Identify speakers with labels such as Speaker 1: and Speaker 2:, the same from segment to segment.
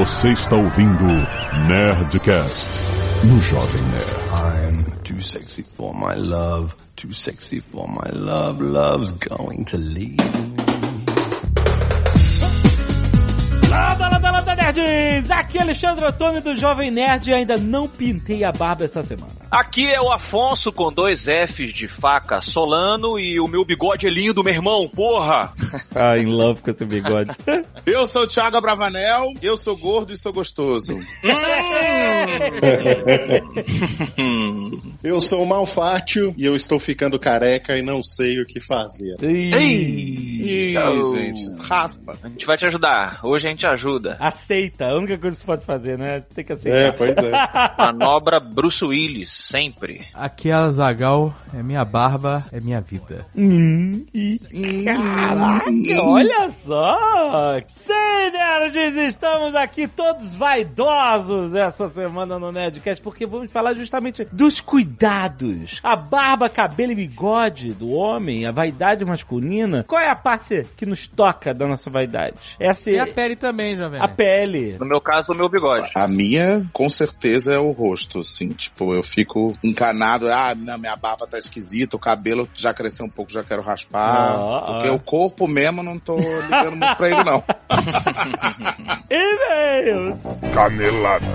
Speaker 1: Você está ouvindo Nerdcast no Jovem Nerd.
Speaker 2: I'm too sexy for my love, too sexy for my love, love's going to leave me.
Speaker 3: Lada, lada, lada, nerds! Aqui é Alexandre Antônio do Jovem Nerd e ainda não pintei a barba essa semana.
Speaker 4: Aqui é o Afonso com dois Fs de faca Solano e o meu bigode é lindo, meu irmão, porra!
Speaker 3: Ah, in love com esse bigode.
Speaker 5: Eu sou o Thiago Abravanel, eu sou gordo e sou gostoso.
Speaker 6: Eu sou o Malfátio e eu estou ficando careca e não sei o que fazer.
Speaker 5: Ih,
Speaker 4: Oh.
Speaker 5: gente, raspa.
Speaker 4: A gente vai te ajudar, hoje a gente ajuda.
Speaker 3: Aceita, a única coisa que você pode fazer, né? Tem que
Speaker 6: É,
Speaker 3: aceitar.
Speaker 6: pois é.
Speaker 4: Manobra Bruce Willis, sempre.
Speaker 7: Aqui é a Zagal, é minha barba, é minha vida.
Speaker 3: Hum, e caraca, olha só! Sim, nerds, estamos aqui todos vaidosos essa semana no Nerdcast, porque vamos falar justamente dos cuidados. A barba, cabelo e bigode do homem, a vaidade masculina. Qual é a parte que nos toca da nossa vaidade? Essa
Speaker 7: E
Speaker 3: é
Speaker 7: a pele também, jovem.
Speaker 3: a pele.
Speaker 4: No meu caso, o meu bigode.
Speaker 5: A minha, com certeza, é o rosto, assim, tipo, eu fico encanado, ah, não, minha barba tá esquisita, o cabelo já cresceu um pouco, já quero raspar,
Speaker 3: Ah,
Speaker 5: porque
Speaker 3: ah.
Speaker 5: o corpo mesmo não tô ligando muito pra ele, não.
Speaker 3: E-mails!
Speaker 1: Canelada.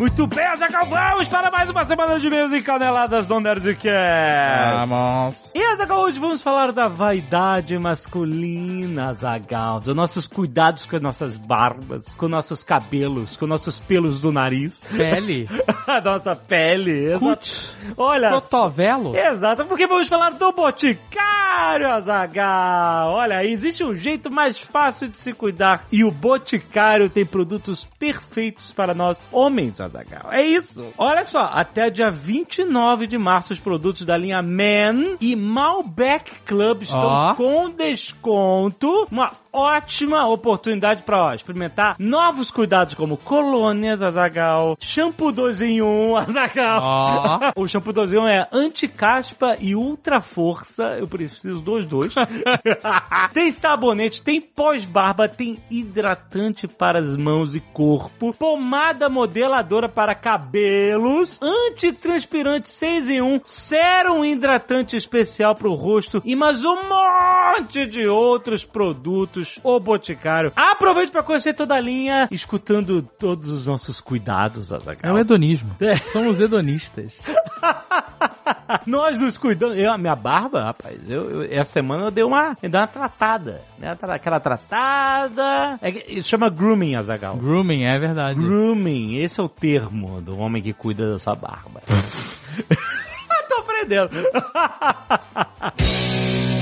Speaker 3: Muito bem, Azaghal, vamos para mais uma semana de e-mails e caneladas do Nerdcast.
Speaker 7: Vamos.
Speaker 3: E Azaghal, hoje vamos falar da vaidade masculina, Azaghal, dos nossos cuidados com as nossas barbas, com nossos cabelos, com nossos pelos do nariz,
Speaker 7: Pele.
Speaker 3: a nossa pele.
Speaker 7: Putz.
Speaker 3: Olha,
Speaker 7: Cotovelo.
Speaker 3: Exato, porque vamos falar do Boticário, Azagal. Olha, existe um jeito mais fácil de se cuidar e o Boticário tem produtos perfeitos para nós homens, Azagal. É isso. Olha só, até dia 29 de março os produtos da linha Men e Malbec Club estão
Speaker 7: Ó.
Speaker 3: com desconto. Uma ótima oportunidade para experimentar novos cuidados como colônias, Azagal, shampoo 2 em 1, Azagal.
Speaker 7: Ó.
Speaker 3: O shampoo 2 em 1 é anti-caspa e ultra força. Eu preciso dos dois. tem sabonete, tem pós-barba, tem hidratante para as mãos e corpo, pomada modeladora para cabelos, antitranspirante 6 em 1, sérum hidratante especial para o rosto e mais um monte de outros produtos. O Boticário. Aproveite para conhecer toda a linha, escutando todos os nossos cuidados,
Speaker 7: É
Speaker 3: Azaghal.
Speaker 7: o hedonismo.
Speaker 3: É.
Speaker 7: Somos hedonistas.
Speaker 3: Nós nos cuidamos. Eu, a minha barba, rapaz, eu, eu- essa semana eu dei uma, eu dei uma tratada. Né? Aquela- Aquela tratada. É, chama grooming, Azagal.
Speaker 7: Grooming, é verdade.
Speaker 3: Grooming, esse é o termo do homem que cuida da sua barba. Tô aprendendo.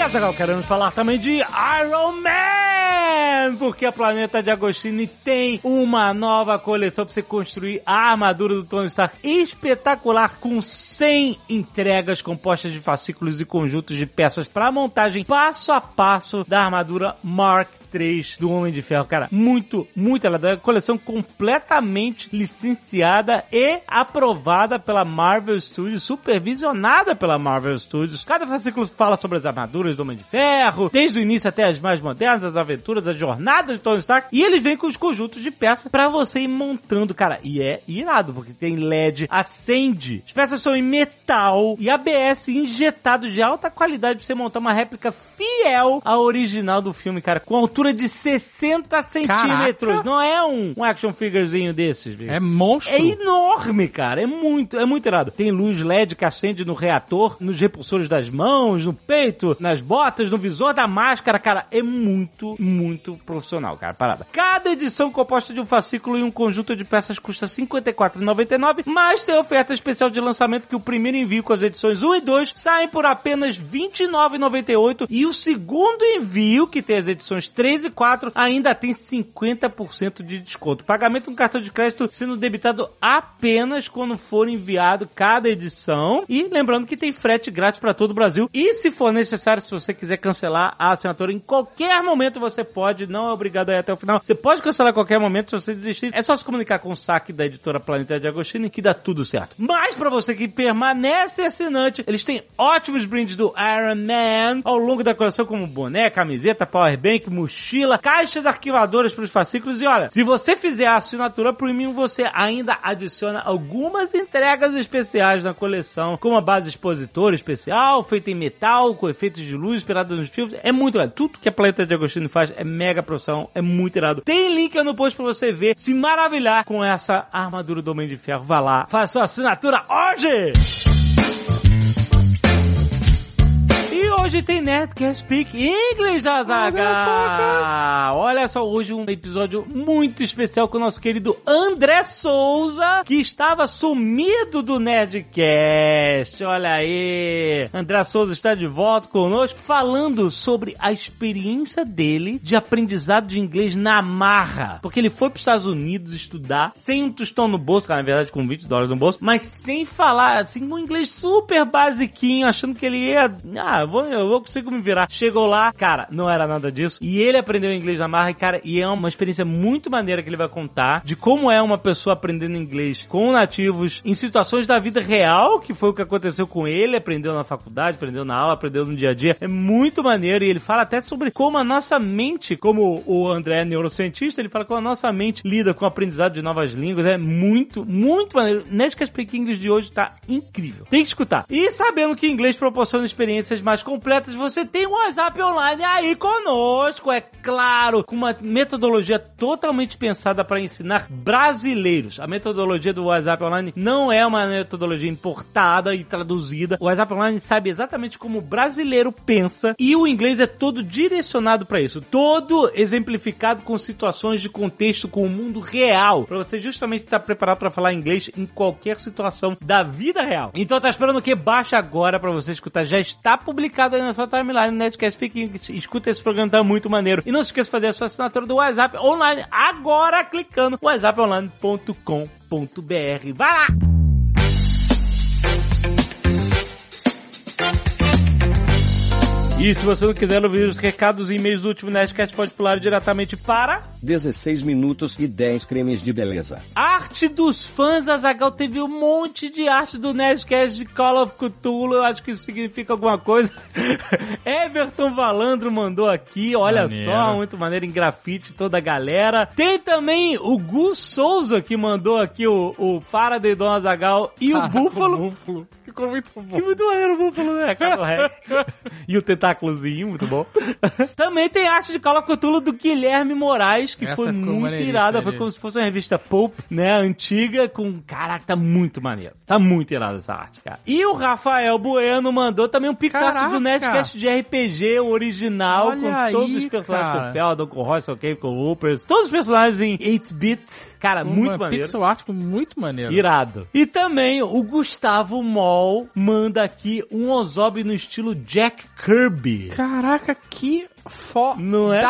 Speaker 3: E Azaghal, queremos falar também de Iron Man! Porque a Planeta de Agostini tem uma nova coleção para você construir a armadura do Tony Stark espetacular com 100 entregas compostas de fascículos e conjuntos de peças para montagem passo a passo da armadura Mark III do Homem de Ferro. Cara, muito, muito ela é coleção completamente licenciada e aprovada pela Marvel Studios, supervisionada pela Marvel Studios. Cada fascículo fala sobre as armaduras do Homem de Ferro, desde o início até as mais modernas, as aventuras, a jornada de Tony Stark, e eles vêm com os conjuntos de peças pra você ir montando, cara. E é irado, porque tem LED, acende, as peças são em metal e ABS injetado de alta qualidade pra você montar uma réplica fiel à original do filme, cara, com altura de 60 centímetros. Não é um, um action figurezinho desses, viu?
Speaker 7: É monstro.
Speaker 3: É enorme, cara. É muito, é muito irado. Tem luz LED que acende no reator, nos repulsores das mãos, no peito, nas botas, no visor da máscara, cara. É muito, muito profissional, cara. Parada. Cada edição composta de um fascículo e um conjunto de peças custa R$ 54,99, mas tem oferta especial de lançamento que o primeiro envio com as edições 1 e 2 saem por apenas R$ 29,98 e o segundo envio, que tem as edições 3 3 e 4 ainda tem 50% de desconto. Pagamento no cartão de crédito sendo debitado apenas quando for enviado cada edição. E lembrando que tem frete grátis para todo o Brasil. E se for necessário, se você quiser cancelar a assinatura em qualquer momento, você pode. Não é obrigado a ir até o final. Você pode cancelar a qualquer momento se você desistir. É só se comunicar com o saque da editora Planeta de Agostini que dá tudo certo. Mas para você que permanece assinante, eles têm ótimos brindes do Iron Man ao longo da coleção, como boné, camiseta, powerbank, mochila, caixas arquivadoras para os fascículos. E olha, se você fizer a assinatura premium, você ainda adiciona algumas entregas especiais na coleção, como a base expositor especial, feita em metal, com efeitos de luz inspirados nos filmes. É muito legal. Tudo que a Planeta de Agostini faz é mega profissional, é muito irado. Tem link no post para você ver, se maravilhar com essa armadura do Homem de Ferro. Vá lá, faça sua assinatura hoje! E hoje tem Nerdcast Speak English, Azaga! Olha só, hoje um episódio muito especial com o nosso querido André Souza, que estava sumido do Nerdcast. Olha aí! André Souza está de volta conosco, falando sobre a experiência dele de aprendizado de inglês na marra. Porque ele foi para os Estados Unidos estudar sem um tostão no bolso, cara, na verdade com 20 dólares no bolso, mas sem falar, assim, um inglês super basiquinho, achando que ele ia... Ah, eu vou, eu vou consigo me virar. Chegou lá, cara, não era nada disso. E ele aprendeu inglês na marra, e, cara, e é uma experiência muito maneira que ele vai contar de como é uma pessoa aprendendo inglês com nativos em situações da vida real, que foi o que aconteceu com ele, aprendeu na faculdade, aprendeu na aula, aprendeu no dia a dia. É muito maneiro e ele fala até sobre como a nossa mente, como o André é neurocientista, ele fala como a nossa mente lida com o aprendizado de novas línguas. É muito, muito maneiro. Nerdcast Speak English de hoje tá incrível. Tem que escutar. E sabendo que inglês proporciona experiências mais completas, você tem um WhatsApp online aí conosco, é claro, com uma metodologia totalmente pensada para ensinar brasileiros. A metodologia do WhatsApp online não é uma metodologia importada e traduzida. O WhatsApp online sabe exatamente como o brasileiro pensa e o inglês é todo direcionado para isso, todo exemplificado com situações de contexto com o mundo real, para você justamente estar preparado para falar inglês em qualquer situação da vida real. Então tá esperando o que? Baixa agora para você escutar. Já está publicado aí na sua timeline no Netcast Speak English. Escuta esse programa, tá muito maneiro. E não se esqueça de fazer a sua assinatura do WhatsApp online agora clicando whatsapponline.com.br. Vai lá! E se você não quiser ouvir os recados e e-mails do último Nerdcast, pode pular diretamente para
Speaker 8: 16 minutos e 10 cremes de beleza.
Speaker 3: Arte dos fãs, a Zagal teve um monte de arte do Nerdcast de Call of Cthulhu, eu acho que isso significa alguma coisa. Everton Valandro mandou aqui, olha
Speaker 7: Maneiro.
Speaker 3: só, muito maneiro em grafite toda a galera. Tem também o Gu Souza que mandou aqui o, o Faraday Dom Azagal e o Búfalo.
Speaker 7: Búfalo. Ficou muito bom.
Speaker 3: Que muito maneiro o Búfalo, né? E o tentáculozinho, muito bom. Também tem arte de Call of Cthulhu do Guilherme Moraes, que
Speaker 7: Essa
Speaker 3: foi muito irada. Foi como se fosse uma revista Pulp, né? Antiga, com. Caraca, tá muito maneiro. Tá muito irada essa arte, cara. E o Rafael Bueno mandou também um pixart
Speaker 7: Caraca!
Speaker 3: do Nerdcast de RPG original,
Speaker 7: Olha
Speaker 3: com
Speaker 7: aí,
Speaker 3: todos os personagens
Speaker 7: cara.
Speaker 3: com o Feldon, com o Royce, com o com o Hoopers. Todos os personagens em 8-bit. Cara, muito
Speaker 7: Uma
Speaker 3: maneiro.
Speaker 7: Pixel art muito maneiro.
Speaker 3: Irado. E também o Gustavo Moll manda aqui um Ozob no estilo Jack Kirby.
Speaker 7: Caraca, que foda.
Speaker 3: Não é?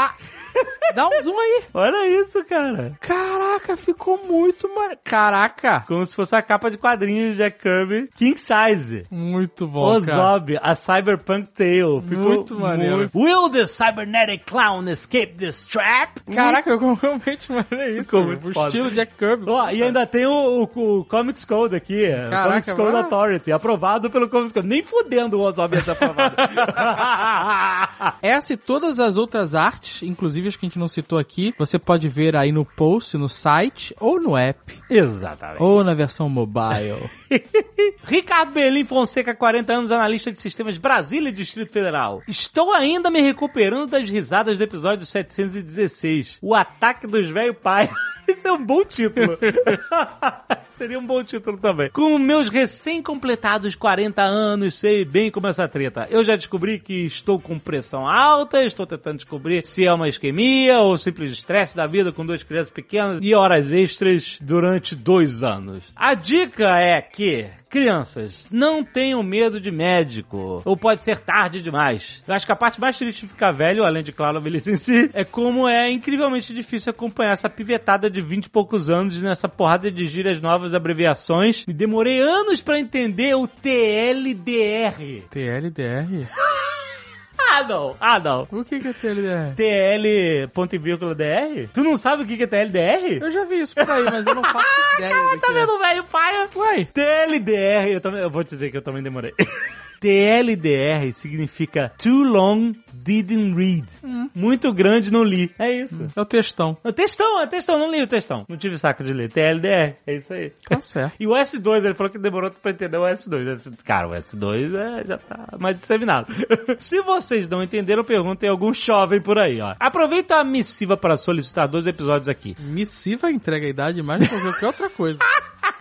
Speaker 7: Dá, um zoom aí.
Speaker 3: Olha isso, cara.
Speaker 7: Caraca, ficou muito maneiro. Caraca.
Speaker 3: Como se fosse a capa de quadrinhos de Jack Kirby. King Size.
Speaker 7: Muito bom, cara.
Speaker 3: Ozob, a Cyberpunk Tale. Ficou
Speaker 7: Muito maneiro.
Speaker 3: Will the cybernetic clown escape this trap?
Speaker 7: Caraca, eu realmente maneiro isso.
Speaker 3: Ficou muito
Speaker 7: o
Speaker 3: foda.
Speaker 7: estilo Jack Kirby.
Speaker 3: Ó, e ainda tem o, o, o Comics Code aqui. o
Speaker 7: Caraca,
Speaker 3: Comics Code
Speaker 7: mano.
Speaker 3: Authority. Aprovado pelo Comics Code. Nem fudendo o Ozob ia ser aprovado.
Speaker 7: Essa e todas as outras artes, inclusive as que a gente não citou aqui, você pode ver aí no post, no site ou no app.
Speaker 3: Exatamente.
Speaker 7: Ou na versão mobile.
Speaker 3: Ricardo Berlim Fonseca, 40 anos, analista de sistemas Brasília e Distrito Federal. Estou ainda me recuperando das risadas do episódio 716. O ataque dos velho pai. Isso é um bom título. Seria um bom título também. Com meus recém-completados 40 anos, sei bem como essa treta. Eu já descobri que estou com pressão alta, estou tentando descobrir se é uma isquemia ou simples estresse da vida com duas crianças pequenas e horas extras durante dois anos. A dica é que Crianças, não tenham medo de médico. Ou pode ser tarde demais. Eu acho que a parte mais triste de ficar velho, além de, claro, a velhice em si, é como é incrivelmente difícil acompanhar essa pivetada de 20 e poucos anos nessa porrada de gírias novas, abreviações. E demorei anos pra entender o TLDR.
Speaker 7: TLDR?
Speaker 3: Ah, não. Ah, não.
Speaker 7: O que que é TLDR?
Speaker 3: TL ponto e vírgula DR? Tu não sabe o que que é TLDR?
Speaker 7: Eu já vi isso por aí, mas eu não faço ideia do
Speaker 3: Tá
Speaker 7: é.
Speaker 3: vendo, velho, paia?
Speaker 7: Ué,
Speaker 3: TLDR, eu, também, eu vou te dizer que eu também demorei. TLDR significa Too Long Didn't Read. Muito grande, não li. É isso.
Speaker 7: é o textão.
Speaker 3: O textão, é textão, não li o textão. Não tive saco de ler. TLDR, é isso aí.
Speaker 7: Tá certo.
Speaker 3: E o S2, ele falou que demorou pra entender o S2. Esse- Cara, o S2 é, já tá mais disseminado. Se vocês não entenderam, perguntem a algum jovem por aí, ó. Aproveita a missiva para solicitar dois episódios aqui.
Speaker 7: Missiva entrega a idade mais do que qualquer outra coisa.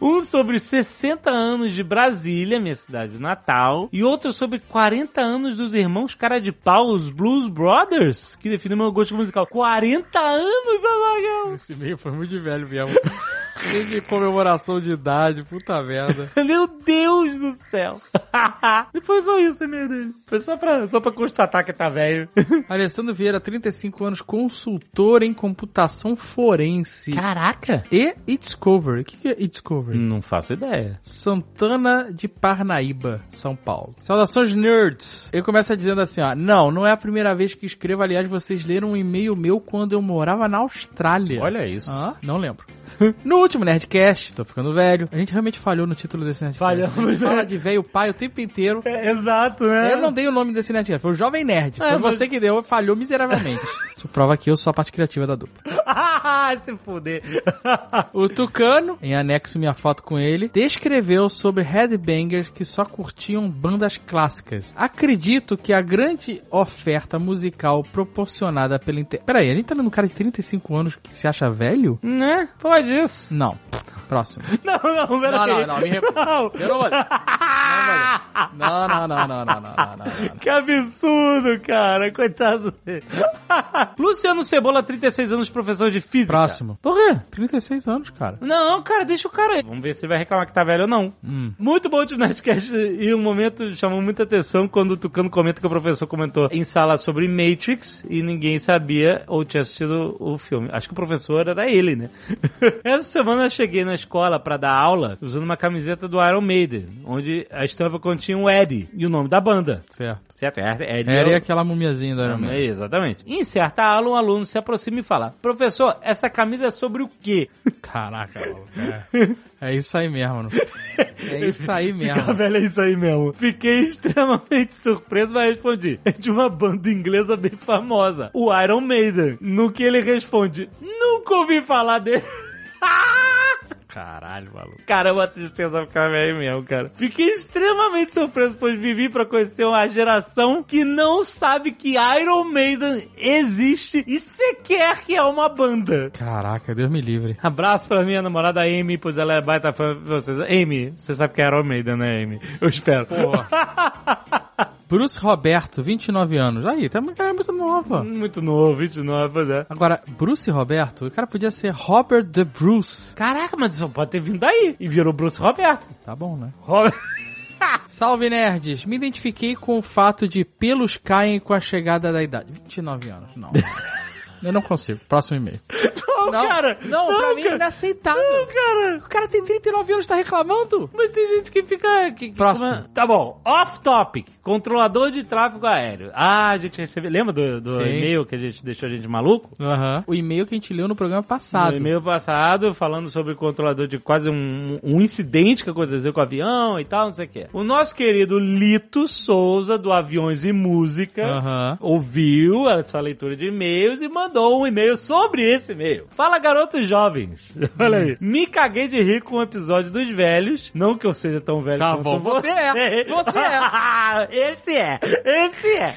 Speaker 3: Um sobre os 60 anos de Brasília, minha cidade natal, e outro sobre 40 anos dos irmãos cara de pau, os Blues Brothers, que definem meu gosto musical. 40 anos, Azaghal!
Speaker 7: Esse e-mail foi muito velho mesmo. Desde comemoração de idade, puta merda.
Speaker 3: Meu Deus do céu! e foi só isso o e-mail dele. Foi só pra, só pra constatar que tá velho.
Speaker 7: Alessandro Vieira, 35 anos, consultor em computação forense.
Speaker 3: Caraca!
Speaker 7: E e-discovery. O que que é e-discovery?
Speaker 3: Não faço ideia.
Speaker 7: Santana de Parnaíba, São Paulo. Saudações, nerds. Eu começo dizendo assim, ó. Não, não é a primeira vez que escrevo. Aliás, vocês leram um e-mail meu quando eu morava na Austrália.
Speaker 3: Olha isso.
Speaker 7: Ah, não lembro. No último Nerdcast, tô ficando velho. A gente realmente falhou no título desse Nerdcast.
Speaker 3: Falhamos,
Speaker 7: A gente
Speaker 3: né?
Speaker 7: fala de velho pai o tempo inteiro.
Speaker 3: É, exato, né?
Speaker 7: Eu não dei o nome desse Nerdcast, foi o Jovem Nerd.
Speaker 3: É,
Speaker 7: foi
Speaker 3: mas-
Speaker 7: você que deu, falhou miseravelmente. Isso prova que eu sou a parte criativa da dupla.
Speaker 3: Se fuder.
Speaker 7: O Tucano, em anexo minha foto com ele, descreveu sobre headbangers que só curtiam bandas clássicas. Acredito que a grande oferta musical proporcionada pela internet. Peraí, a gente tá um cara de 35 anos que se acha velho?
Speaker 3: né? Pode isso.
Speaker 7: Não. Próximo.
Speaker 3: Não, não, peraí.
Speaker 7: Não, não, não, me recuo.
Speaker 3: Não.
Speaker 7: Não, não, não, não, não, não, não,
Speaker 3: Que absurdo, cara. Coitado dele. Luciano Cebola, 36 anos, professor de física.
Speaker 7: Próximo.
Speaker 3: Por quê?
Speaker 7: 36 anos, cara.
Speaker 3: Não, cara, deixa o cara aí. Vamos ver se ele vai reclamar que tá velho ou não.
Speaker 7: Hum.
Speaker 3: Muito bom o Nerdcast e um momento chamou muita atenção quando o Tucano comenta que o professor comentou em sala sobre Matrix e ninguém sabia ou tinha assistido o filme. Acho que o professor era ele, né? Essa semana eu cheguei na escola pra dar aula usando uma camiseta do Iron Maiden, onde a estampa continha o Eddie e o nome da banda.
Speaker 7: Certo.
Speaker 3: Certo? Eddie
Speaker 7: Era
Speaker 3: é
Speaker 7: aquela mumiazinha da Iron
Speaker 3: é, exatamente. Em certa aula, um aluno se aproxima e fala: Professor, essa camisa é sobre o quê?
Speaker 7: Caraca. É, é isso aí mesmo. não- É isso aí
Speaker 3: Fica
Speaker 7: mesmo.
Speaker 3: velho, é isso aí mesmo. Fiquei extremamente surpreso, mas respondi: É de uma banda inglesa bem famosa, o Iron Maiden. No que ele responde: Nunca ouvi falar dele.
Speaker 7: Caralho, maluco.
Speaker 3: Cara, é uma tristeza ficar velho mesmo, cara. Fiquei extremamente surpreso, pois vivi pra conhecer uma geração que não sabe que Iron Maiden existe e sequer que é uma banda.
Speaker 7: Caraca, Deus me livre.
Speaker 3: Abraço pra minha namorada Amy, pois ela é baita fã de vocês. Amy, você sabe que é Iron Maiden, né, Amy? Eu espero.
Speaker 7: Bruce Roberto, 29 anos. Aí, tá cara muito nova.
Speaker 3: Muito novo, 29, pois é.
Speaker 7: Agora, Bruce Roberto, o cara podia ser Robert the Bruce.
Speaker 3: Caraca, mas só pode ter vindo daí. E virou Bruce Roberto.
Speaker 7: Tá bom, né?
Speaker 3: Robert...
Speaker 7: Salve, nerds! Me identifiquei com o fato de pelos caem com a chegada da idade. 29 anos, não. Eu não consigo. Próximo e-mail.
Speaker 3: Não,
Speaker 7: Não,
Speaker 3: cara.
Speaker 7: não, pra mim é inaceitável.
Speaker 3: Não, cara.
Speaker 7: O cara tem 39 anos e tá reclamando.
Speaker 3: Mas tem gente que fica... Que, que-
Speaker 7: Próximo.
Speaker 3: Tá bom. Off topic. Controlador de tráfego aéreo. Ah, a gente recebeu... Lembra do, do e-mail que a gente deixou a gente maluco?
Speaker 7: Aham. O e-mail que a gente leu no programa passado.
Speaker 3: No e-mail passado, falando sobre o controlador de quase um, um incidente que aconteceu com o avião e tal, não sei o que. O nosso querido Lito Souza, do Aviões e Música,
Speaker 7: Aham.
Speaker 3: ouviu essa leitura de e-mails e mandou um e-mail sobre esse e-mail. Fala, garotos jovens. Olha aí. Me caguei de rir com o episódio dos velhos. Não que eu seja tão velho
Speaker 7: Tá
Speaker 3: quanto
Speaker 7: bom, você é. Você
Speaker 3: é. esse é. Esse é.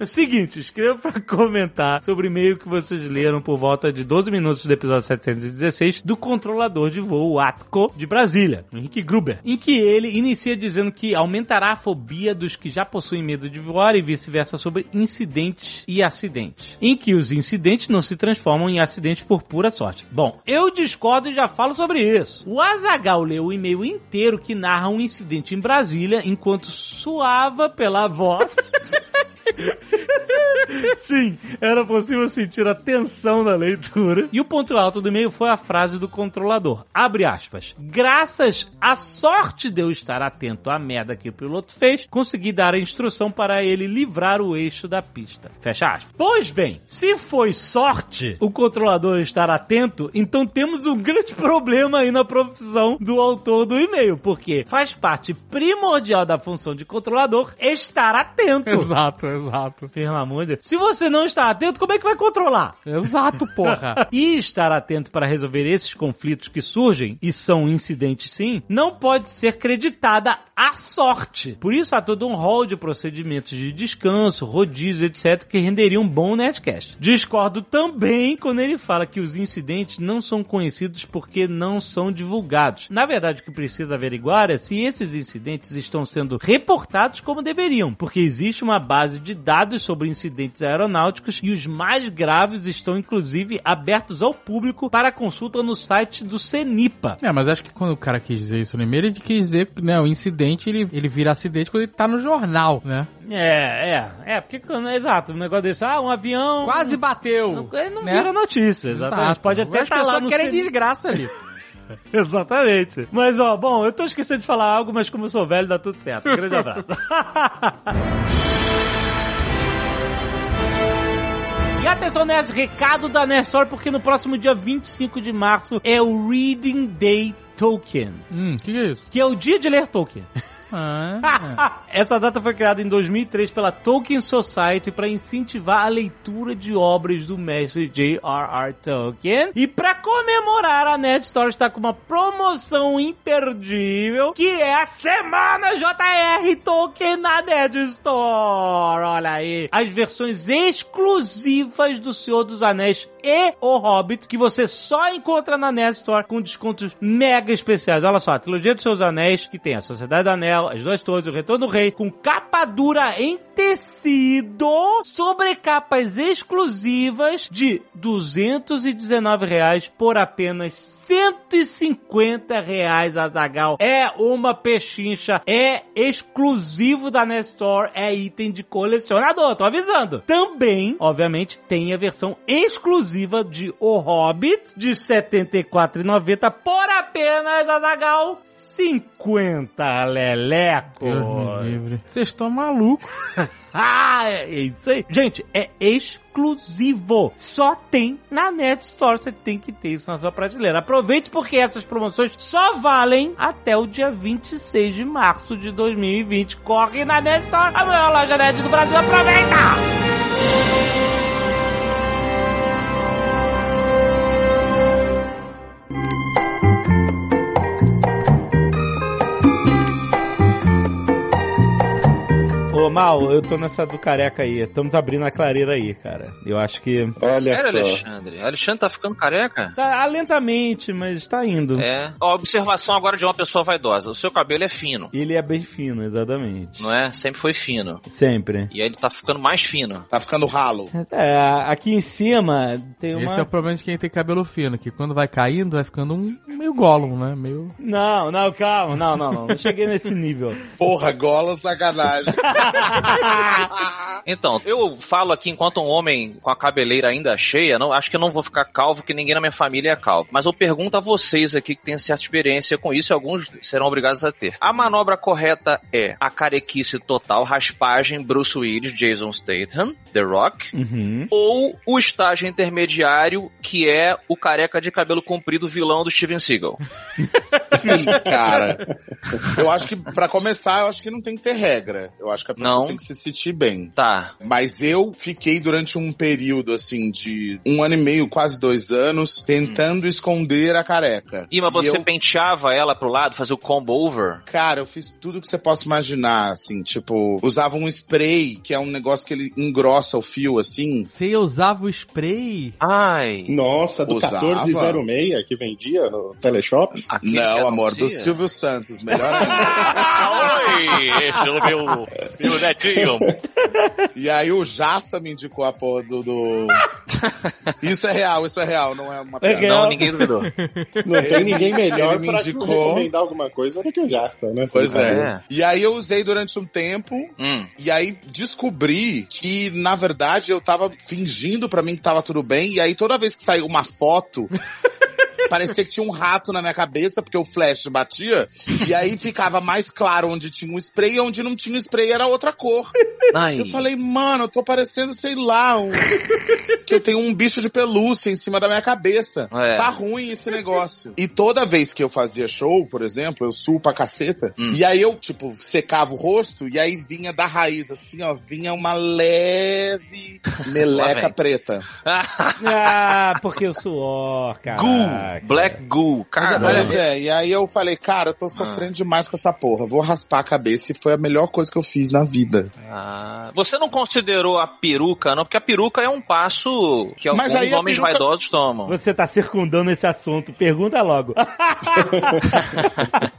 Speaker 3: Seguinte, escreva pra comentar sobre o e-mail que vocês leram por volta de 12 minutos do episódio 716 do controlador de voo Atco de Brasília, Henrique Gruber, em que ele inicia dizendo que aumentará a fobia dos que já possuem medo de voar e vice-versa sobre incidentes e acidentes, em que os incidentes não se transformam em acidentes por pura sorte. Bom, eu discordo e já falo sobre isso. O Azagal leu o e-mail inteiro que narra um incidente em Brasília enquanto pela voz. Sim, era possível sentir a tensão da leitura. E o ponto alto do e-mail foi a frase do controlador. Abre aspas. Graças à sorte de eu estar atento à merda que o piloto fez, consegui dar a instrução para ele livrar o eixo da pista. Fecha aspas. Pois bem, se foi sorte o controlador estar atento, então temos um grande problema aí na profissão do autor do e-mail, porque faz parte primordial da função de controlador estar atento.
Speaker 7: Exato, exato.
Speaker 3: Pelo amor de Deus. Se você não está atento, como é que vai controlar?
Speaker 7: Exato, porra.
Speaker 3: E estar atento para resolver esses conflitos que surgem, e são incidentes sim, não pode ser creditada à sorte. Por isso há todo um rol de procedimentos de descanso, rodízio, etc., que renderiam um bom Nerdcast. Discordo também quando ele fala que os incidentes não são conhecidos porque não são divulgados. Na verdade, o que precisa averiguar é se esses incidentes estão sendo reportados como deveriam, porque existe uma base de dados sobre incidentes aeronáuticos e os mais graves estão inclusive abertos ao público para consulta no site do CENIPA.
Speaker 7: É, mas acho que quando o cara quis dizer isso e-mail, ele quis dizer né, o incidente ele, ele vira acidente quando ele tá no jornal, né?
Speaker 3: É, é, é, porque quando, exato, um negócio desse, ah, um avião.
Speaker 7: Quase bateu.
Speaker 3: Não, ele não
Speaker 7: né?
Speaker 3: vira notícia, exatamente.
Speaker 7: Exato.
Speaker 3: Pode até
Speaker 7: As
Speaker 3: estar lá
Speaker 7: pessoas
Speaker 3: no
Speaker 7: querem
Speaker 3: CENIPA.
Speaker 7: desgraça ali.
Speaker 3: Exatamente. Mas, ó, bom, eu tô esquecendo de falar algo, mas como eu sou velho, dá tudo certo. Um grande abraço. E atenção, Nerd, recado da Nestor, porque no próximo dia 25 de março é o Reading Day Tolkien,
Speaker 7: hum, o que, que é isso?
Speaker 3: que é o dia de ler Tolkien.
Speaker 7: Ah,
Speaker 3: Essa data foi criada em 2003 pela Tolkien Society para incentivar a leitura de obras do mestre J.R.R. Tolkien. E para comemorar, a Nerd Store está com uma promoção imperdível, que é a Semana JR Tolkien na Nerd Store. Olha aí. As versões exclusivas do Senhor dos Anéis e O Hobbit, que você só encontra na Nerd Store com descontos mega especiais. Olha só, a trilogia dos seus anéis, que tem a Sociedade do Anel, as duas torres, o Retorno do Rei, com capa dura em tecido, sobre capas exclusivas de 219 reais por apenas 150 reais, Azagal. É uma pechincha, é exclusivo da Nestor, é item de colecionador, tô avisando. Também, obviamente, tem a versão exclusiva de O Hobbit, de R$ 74,90 por apenas, Azagal, 50 leleco.
Speaker 7: Deus me livre. Vocês estão malucos.
Speaker 3: Ah, é isso aí. Gente, é exclusivo. Só tem na Net Store. Você tem que ter isso na sua prateleira. Aproveite porque essas promoções só valem até o dia 26 de março de 2020. Corre na Net Store, a maior loja net do Brasil. Aproveita! Mal, eu tô nessa do careca aí. Estamos abrindo a clareira aí, cara. Eu acho que.
Speaker 5: Olha
Speaker 4: Sério,
Speaker 5: só.
Speaker 4: Alexandre? Alexandre tá ficando careca?
Speaker 3: Tá lentamente, mas tá indo.
Speaker 4: É. Ó, observação agora de uma pessoa vaidosa. O seu cabelo é fino,
Speaker 3: Ele é bem fino, exatamente.
Speaker 4: não é? Sempre foi fino.
Speaker 3: Sempre.
Speaker 4: E aí ele tá ficando mais fino.
Speaker 5: Tá ficando ralo.
Speaker 3: É, aqui em cima tem uma.
Speaker 7: Esse é o problema de quem tem cabelo fino, que quando vai caindo vai ficando um meio Gollum, né? Meio...
Speaker 3: Não, não, calma. Não, não, não. Não cheguei nesse nível.
Speaker 5: Porra, gola sacanagem.
Speaker 4: Então, eu falo aqui enquanto um homem com a cabeleira ainda cheia, não, acho que eu não vou ficar calvo, que ninguém na minha família é calvo. Mas eu pergunto a vocês aqui que têm certa experiência com isso, e alguns serão obrigados a ter. A manobra correta é a carequice total, raspagem, Bruce Willis, Jason Statham, The Rock,
Speaker 3: Uhum.
Speaker 4: ou o estágio intermediário, que é o careca de cabelo comprido vilão do Steven Seagal.
Speaker 5: Cara, eu acho que pra começar, eu acho que não tem que ter regra. Eu acho que a pessoa
Speaker 4: Não.
Speaker 5: tem que se sentir bem.
Speaker 4: Tá.
Speaker 5: Mas eu fiquei durante um período, assim, de um ano e meio, quase dois anos, tentando esconder a careca.
Speaker 4: Ih, mas
Speaker 5: E
Speaker 4: você
Speaker 5: eu,
Speaker 4: penteava ela pro lado, fazia o combo over?
Speaker 5: Cara, eu fiz tudo que você possa imaginar, assim, tipo, usava um spray, que é um negócio que ele engrossa o fio, assim.
Speaker 7: Você usava o spray?
Speaker 4: Ai.
Speaker 6: Nossa, do
Speaker 5: Usava.
Speaker 6: 1406 que vendia no Teleshop.
Speaker 4: aquele
Speaker 5: Não, amor, do. Silvio Santos, melhor ainda.
Speaker 4: Oi, esse é o meu, meu netinho.
Speaker 5: e aí o Jassa me indicou a porra do, do... Isso é real, isso é real, não é uma
Speaker 3: É
Speaker 5: piada.
Speaker 4: Não, ninguém duvidou.
Speaker 6: Não tem ninguém melhor
Speaker 5: Ele me indicou.
Speaker 6: recomendar alguma coisa do que o Jasta, né?
Speaker 5: Pois é.
Speaker 4: É.
Speaker 5: E aí eu usei durante um tempo,
Speaker 4: Hum.
Speaker 5: e aí descobri que, na verdade, eu tava fingindo pra mim que tava tudo bem, e aí toda vez que saiu uma foto, parecia que tinha um rato na minha cabeça, porque o flash batia, e aí ficava mais claro onde tinha um spray, e onde não tinha spray era outra cor.
Speaker 4: Ai.
Speaker 5: Eu falei, mano, eu tô parecendo, sei lá, um... que eu tenho um bicho de pelúcia em cima da minha cabeça.
Speaker 4: É.
Speaker 5: Tá ruim esse negócio. E toda vez que eu fazia show, por exemplo, eu suo pra caceta,
Speaker 4: Hum.
Speaker 5: e aí eu, tipo, secava o rosto, e aí vinha da raiz, assim, ó, vinha uma leve meleca preta.
Speaker 3: Ah, porque o suor, cara.
Speaker 4: Goo. Black Goo. Cara,
Speaker 5: Pois é, e aí eu falei, cara, eu tô sofrendo demais com essa porra, vou raspar a cabeça, e foi a melhor coisa que eu fiz na vida.
Speaker 4: Ah, você não considerou a peruca, não? Porque a peruca é um passo que alguns
Speaker 5: Mas
Speaker 4: homens
Speaker 5: peruca-
Speaker 4: vaidosos tomam.
Speaker 3: Você tá circundando esse assunto. Pergunta logo.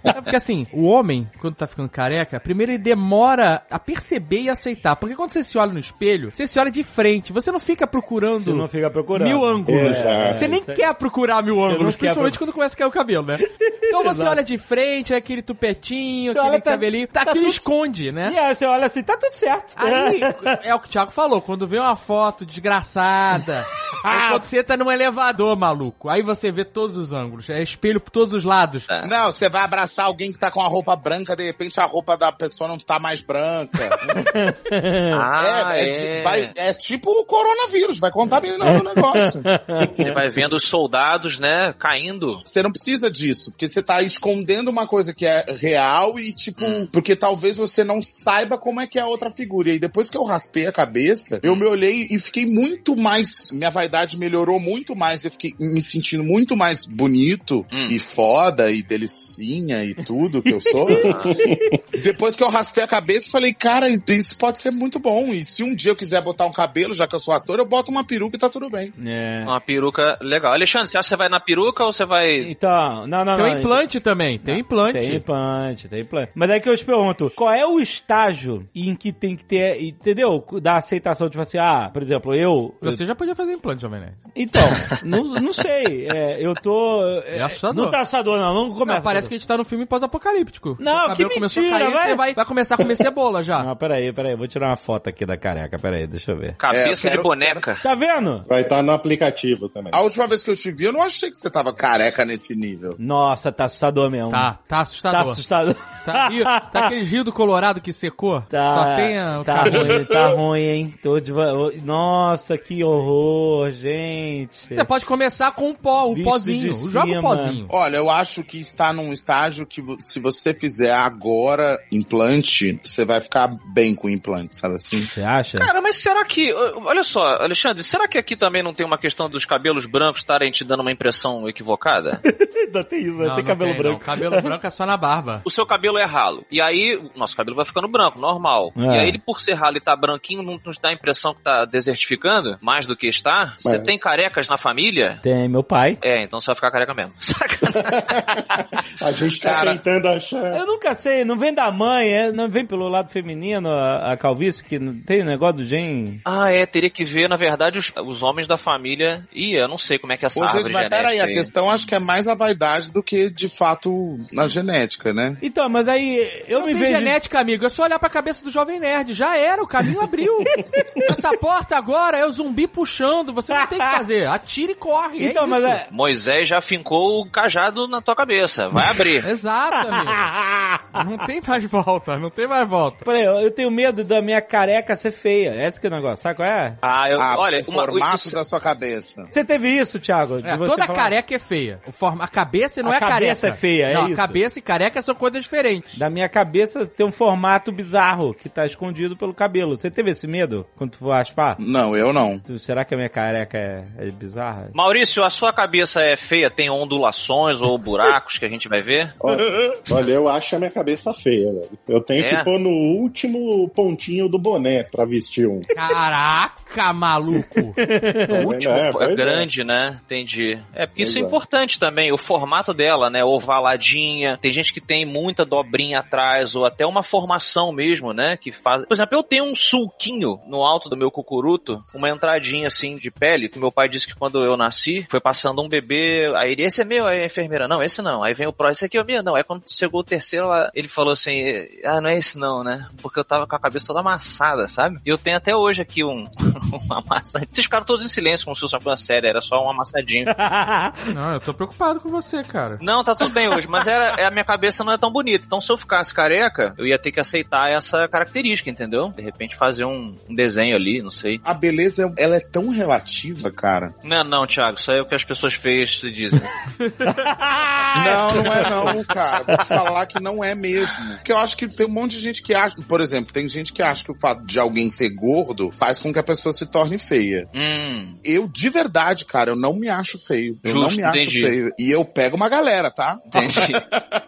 Speaker 7: É porque assim, o homem, quando tá ficando careca, primeiro ele demora a perceber e aceitar. Porque quando você se olha no espelho, você se olha de frente, você não fica procurando
Speaker 3: Você não fica procurando.
Speaker 7: mil ângulos.
Speaker 6: Exato.
Speaker 7: Você nem
Speaker 3: aí.
Speaker 7: quer procurar mil ângulos, principalmente quando começa a cair o cabelo, né? Então você olha de frente, é aquele tupetinho,
Speaker 3: Você
Speaker 7: aquele
Speaker 3: olha, tá-
Speaker 7: cabelinho, tá,
Speaker 3: tá
Speaker 7: aquilo
Speaker 3: tudo-
Speaker 7: esconde, né?
Speaker 3: E aí você olha assim, tá tudo certo.
Speaker 7: Aí, é o que o Thiago falou, quando vê uma foto desgraçada, aí quando você tá num elevador, maluco, aí você vê todos os ângulos, é espelho por todos os lados.
Speaker 4: É.
Speaker 5: Não, você vai abraçar alguém que tá com a roupa branca, de repente a roupa da pessoa não tá mais branca.
Speaker 4: Ah,
Speaker 5: é, é, ti- vai- é tipo o coronavírus, vai contaminando o negócio.
Speaker 4: Você vai vendo os soldados, né, caindo.
Speaker 5: Você não precisa disso, porque você tá escondendo uma coisa que é real e, tipo, porque talvez você não saiba como é que é a outra figura. E aí, depois que eu raspei a cabeça, eu me olhei e fiquei muito mais. Minha vaidade melhorou muito mais. Eu fiquei me sentindo muito mais bonito
Speaker 4: Hum.
Speaker 5: e foda e delicinha e tudo que eu sou. depois que eu raspei a cabeça, falei, cara, isso pode ser muito bom. E se um dia eu quiser botar um cabelo, já que eu sou ator, eu boto uma peruca e tá tudo bem.
Speaker 3: É.
Speaker 4: Uma peruca legal. Alexandre, você acha que você vai na peruca ou você vai...
Speaker 3: Então, não, não,
Speaker 7: Tem
Speaker 3: não.
Speaker 7: um implante também, tem um implante.
Speaker 3: Tem implante, tem implante. Mas aí que eu te pergunto, qual é o estágio em que tem que ter, entendeu? Da aceitação, tipo assim, ah, por exemplo, eu...
Speaker 7: Você já podia fazer implante, Jovem Nerd.
Speaker 3: Então, não, não sei, é, eu tô...
Speaker 7: É assustador.
Speaker 3: Não tá assustador, não, não começa.
Speaker 7: Não, parece que a gente tá no filme pós-apocalíptico.
Speaker 3: Não,
Speaker 7: Seu
Speaker 3: que
Speaker 7: começou
Speaker 3: mentira,
Speaker 7: a cair,
Speaker 3: vai.
Speaker 7: você vai, vai começar a comer cebola já.
Speaker 3: Não, peraí, peraí, vou tirar uma foto aqui da careca, peraí, deixa eu ver.
Speaker 4: Cabeça
Speaker 5: É, eu quero-
Speaker 4: de boneca.
Speaker 3: Tá vendo?
Speaker 6: Vai estar no aplicativo também.
Speaker 5: A última vez que eu te vi, eu não achei que você tava careca nesse nível.
Speaker 3: Nossa, tá assustador mesmo.
Speaker 7: Tá, tá
Speaker 3: Tá
Speaker 7: assustador.
Speaker 3: assustador.
Speaker 7: Tá, rio, tá aquele rio do Colorado que secou?
Speaker 3: Tá,
Speaker 7: Só tem a, o
Speaker 3: tá ruim, tá ruim, hein? Tô deva- Nossa, que horror, gente.
Speaker 7: Você pode começar com um pó, um
Speaker 3: Visto
Speaker 7: pozinho.
Speaker 3: de
Speaker 7: Joga
Speaker 3: cima.
Speaker 7: um pozinho.
Speaker 5: Olha, eu acho que está num estágio que se você fizer agora implante, você vai ficar bem com o implante, sabe assim?
Speaker 3: Você acha?
Speaker 4: Cara, mas será que... Olha só, Alexandre, será que aqui também não tem uma questão dos cabelos brancos estarem te dando uma impressão equivocada?
Speaker 3: Ainda tem isso, né?
Speaker 7: Não,
Speaker 3: tem
Speaker 7: não
Speaker 3: cabelo
Speaker 7: tem,
Speaker 3: branco.
Speaker 7: não. Cabelo branco é só na barba.
Speaker 4: o seu cabelo é ralo. E aí, o nosso cabelo vai ficando branco, normal.
Speaker 3: É.
Speaker 4: E aí, ele, por ser ralo e tá branquinho, não nos dá a impressão que tá desertificando mais do que está. Você tem carecas na família?
Speaker 3: Tem meu pai.
Speaker 4: É, então você vai ficar careca mesmo.
Speaker 6: A gente tá
Speaker 5: Cara,
Speaker 6: tentando achar.
Speaker 3: Eu nunca sei, não vem da mãe, é, não vem pelo lado feminino a, a calvície, que não tem negócio do gen.
Speaker 4: ah, é, teria que ver, na verdade, os, os homens da família. Ih, eu não sei como é que é essa
Speaker 5: Ô,
Speaker 4: árvore
Speaker 5: mas
Speaker 4: genética
Speaker 5: peraí. Questão acho que é mais a vaidade do que, de fato, na genética, né?
Speaker 3: Então, mas aí eu
Speaker 7: não
Speaker 3: me
Speaker 7: tem
Speaker 3: vejo.
Speaker 7: genética, amigo. É só olhar pra cabeça do Jovem Nerd. Já era, o caminho abriu. Essa porta agora é o zumbi puxando. Você não tem o que fazer. Atira e corre.
Speaker 3: Então,
Speaker 7: é
Speaker 3: mas é.
Speaker 4: Moisés já fincou o cajado na tua cabeça. Vai abrir.
Speaker 7: Exato, amigo. Não tem mais volta, não tem mais volta.
Speaker 3: Peraí, eu tenho medo da minha careca ser feia. Esse que é o negócio, sabe qual é?
Speaker 4: Ah, eu,
Speaker 5: Ah,
Speaker 4: olha,
Speaker 5: o
Speaker 4: uma-
Speaker 5: formato
Speaker 4: isso-
Speaker 5: da sua cabeça.
Speaker 3: Você teve isso, Thiago?
Speaker 7: É, toda
Speaker 3: falar-
Speaker 7: careca é feia. O forma, a cabeça não
Speaker 3: A
Speaker 7: é careca.
Speaker 3: cabeça é feia, é
Speaker 7: Não,
Speaker 3: isso?
Speaker 7: cabeça e careca são coisas diferentes.
Speaker 3: Da minha cabeça tem um formato bizarro que tá escondido pelo cabelo. Você teve esse medo quando tu for raspar?
Speaker 5: Não, eu não.
Speaker 3: Tu- Será que a minha careca é, é bizarra?
Speaker 4: Maurício, a sua cabeça é feia? Tem ondulações ou buracos que a gente vai ver?
Speaker 6: Olha, olha, eu acho a minha cabeça feia, velho. Eu tenho
Speaker 4: É?
Speaker 6: que pôr no último pontinho do boné pra vestir um.
Speaker 7: Caraca, maluco.
Speaker 6: Tá
Speaker 4: Último,
Speaker 6: vendo?
Speaker 4: é,
Speaker 6: pois
Speaker 4: grande, né? Entendi. É, porque isso é
Speaker 6: é.
Speaker 4: importante também, o formato dela, né? Ovaladinha. Tem gente que tem muita dobrinha atrás, ou até uma formação mesmo, né? Que faz. Por exemplo, eu tenho um sulquinho no alto do meu cucuruto, uma entradinha assim de pele, que meu pai disse que quando eu nasci, foi passando um bebê. Aí ele, esse é meu, aí a enfermeira, não, esse não. Aí vem o próximo, esse aqui é o meu, não. Aí quando chegou o terceiro, ela- ele falou assim: ah, não é esse não, né? Porque eu tava com a cabeça toda amassada, sabe? E eu tenho até hoje aqui um, um amassadinho. Vocês ficaram todos em silêncio, como se fosse uma coisa séria, era só um amassadinho.
Speaker 7: Não, eu tô preocupado com você, cara.
Speaker 4: Não, tá tudo bem hoje, mas era, é, a minha cabeça não é tão bonita. Então, se eu ficasse careca, eu ia ter que aceitar essa característica, entendeu? De repente fazer um, um desenho ali, não sei.
Speaker 5: A beleza, ela é tão relativa, cara.
Speaker 4: Não, não, Thiago, isso aí é o que as pessoas feias se dizem.
Speaker 5: Não, não é não, cara. Vou te falar que não é mesmo. Porque eu acho que tem um monte de gente que acha, por exemplo, tem gente que acha que o fato de alguém ser gordo faz com que a pessoa se torne feia.
Speaker 4: hum,
Speaker 5: Eu, de verdade, cara, eu não me acho feio. Eu
Speaker 4: Justo,
Speaker 5: me acho
Speaker 4: entendi.
Speaker 5: feio. E eu pego uma galera, tá?
Speaker 4: entendi.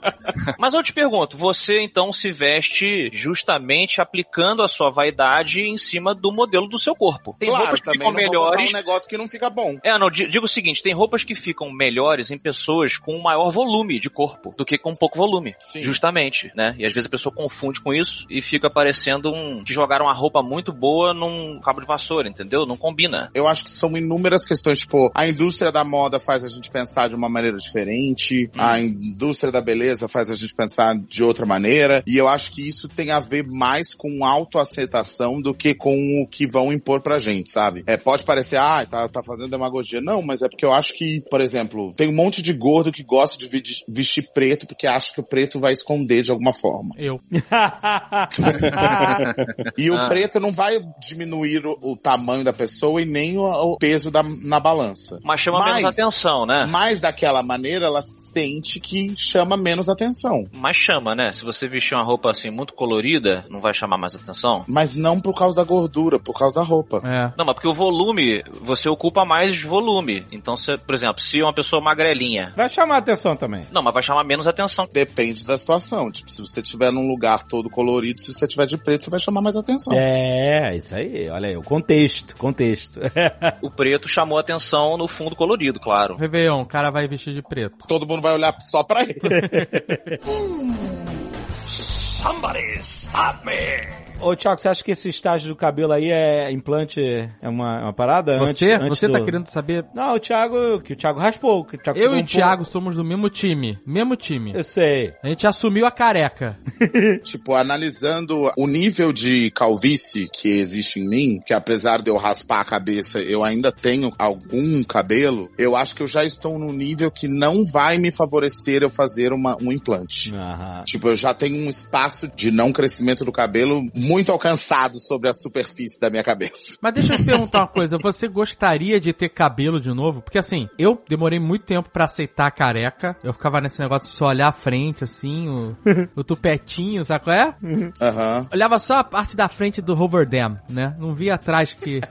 Speaker 4: mas eu te pergunto, você então se veste justamente aplicando a sua vaidade em cima do modelo do seu corpo. Tem
Speaker 5: claro,
Speaker 4: roupas que
Speaker 5: também
Speaker 4: ficam
Speaker 5: não
Speaker 4: melhores
Speaker 5: um negócio que não fica bom.
Speaker 4: É, não, di- digo o seguinte, tem roupas que ficam melhores em pessoas com maior volume de corpo do que com pouco volume.
Speaker 5: Sim.
Speaker 4: Justamente, né? E às vezes a pessoa confunde com isso e fica parecendo um que jogaram uma roupa muito boa num cabo de vassoura, entendeu? Não combina.
Speaker 5: Eu acho que são inúmeras questões, tipo, a indústria da moda faz a gente pensar de uma maneira diferente, a indústria da beleza faz a gente pensar de outra maneira, e eu acho que isso tem a ver mais com autoaceitação do que com o que vão impor pra gente, sabe? É, pode parecer, ah, tá, tá fazendo demagogia. Não, mas é porque eu acho que, por exemplo, tem um monte de gordo que gosta de vestir preto porque acha que o preto vai esconder de alguma forma.
Speaker 7: Eu.
Speaker 5: E o
Speaker 4: Ah.
Speaker 5: preto não vai diminuir o, o tamanho da pessoa e nem o, o peso da, na balança.
Speaker 4: Mas chama
Speaker 5: Mas-
Speaker 4: menos atenção, né?
Speaker 5: Mas daquela maneira ela sente que chama menos atenção.
Speaker 4: Mas chama, né? Se você vestir uma roupa assim muito colorida, não vai chamar mais atenção?
Speaker 5: Mas não por causa da gordura, por causa da roupa.
Speaker 7: É.
Speaker 4: Não, mas porque o volume, você ocupa mais volume. Então, se, por exemplo, se uma pessoa magrelinha.
Speaker 3: Vai chamar atenção também.
Speaker 4: Não, mas vai chamar menos atenção.
Speaker 5: Depende da situação. Tipo, se você estiver num lugar todo colorido, se você estiver de preto, você vai chamar mais atenção.
Speaker 3: É, isso aí. Olha aí, o contexto, contexto.
Speaker 4: O preto chamou atenção no fundo colorido, claro.
Speaker 7: Réveillon, o cara vai vestir de preto.
Speaker 5: Todo mundo vai olhar só pra ele.
Speaker 3: Ô, Thiago, você acha que esse estágio do cabelo aí é implante, é uma, uma parada?
Speaker 7: Você?
Speaker 3: Antes- antes
Speaker 7: você tá
Speaker 3: do-
Speaker 7: querendo saber?
Speaker 3: Não, o Thiago, que o Thiago raspou. Que o Thiago
Speaker 7: Eu e o Thiago somos do mesmo time. Mesmo time.
Speaker 3: Eu sei.
Speaker 7: A gente assumiu a careca.
Speaker 5: tipo, analisando o nível de calvície que existe em mim, que apesar de eu raspar a cabeça, eu ainda tenho algum cabelo, eu acho que eu já estou num nível que não vai me favorecer eu fazer uma, um implante.
Speaker 3: Aham.
Speaker 5: Tipo, eu já tenho um espaço de não crescimento do cabelo muito alcançado sobre a superfície da minha cabeça.
Speaker 7: Mas deixa eu te perguntar uma coisa, você gostaria de ter cabelo de novo? Porque assim, eu demorei muito tempo pra aceitar a careca. Eu ficava nesse negócio de só olhar a frente, assim, o, o tupetinho, sabe qual é?
Speaker 5: Aham.
Speaker 7: Olhava só a parte da frente do Hoover Dam, né? Não via atrás que